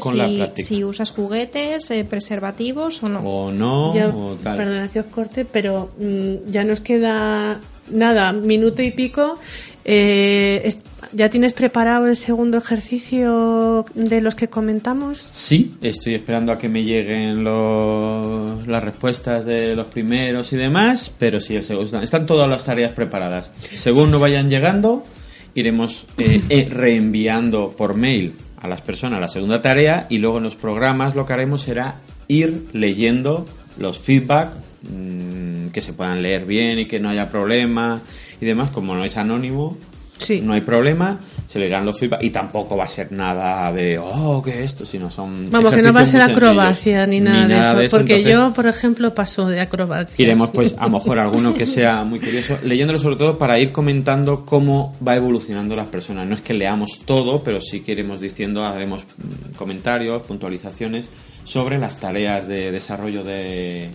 si, usas juguetes, eh, preservativos o no. o no Ya, o tal. perdona que os corte, pero mm, ya nos queda nada, minuto y pico. Eh, ¿Ya tienes preparado el segundo ejercicio de los que comentamos? Sí, estoy esperando a que me lleguen los- las respuestas de los primeros y demás, pero sí, el segundo, están todas las tareas preparadas. Según no vayan llegando, iremos eh, eh, reenviando por mail a las personas la segunda tarea y luego en los programas lo que haremos será ir leyendo los feedback mm, que se puedan leer bien y que no haya problema y demás, como no es anónimo, Sí. no hay problema, se leerán los feedback y tampoco va a ser nada de, oh, ¿qué es esto? Sino son Vamos, que no va a ser acrobacia sencillos. ni nada, de eso. porque entonces yo, por ejemplo, paso de acrobacia. Iremos pues a lo mejor alguno que sea muy curioso, leyéndolo sobre todo para ir comentando cómo va evolucionando las personas. No es que leamos todo, pero sí que iremos diciendo, haremos mm, comentarios, puntualizaciones sobre las tareas de desarrollo de,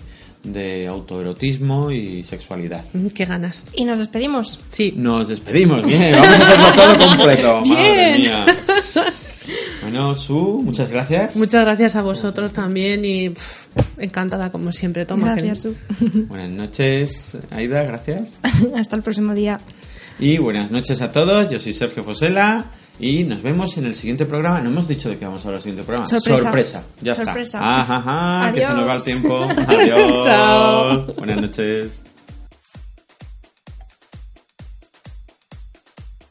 de autoerotismo y sexualidad. Qué ganas. Y nos despedimos. Sí. Nos despedimos, bien, vamos a hacerlo todo completo. Madre Bien. mía. Bueno, Su, muchas gracias. Muchas gracias a vosotros también y pff, encantada como siempre. Toma, Gracias, Su. Buenas noches, Aida, gracias. Hasta el próximo día. Y buenas noches a todos, yo soy Sergio Fosela y nos vemos en el siguiente programa. No hemos dicho de qué vamos a hablar en el siguiente programa. Sorpresa. ya Sorpresa. está. Ajá, ajá, que se nos va el Adiós. tiempo. Adiós. Chao. Buenas noches.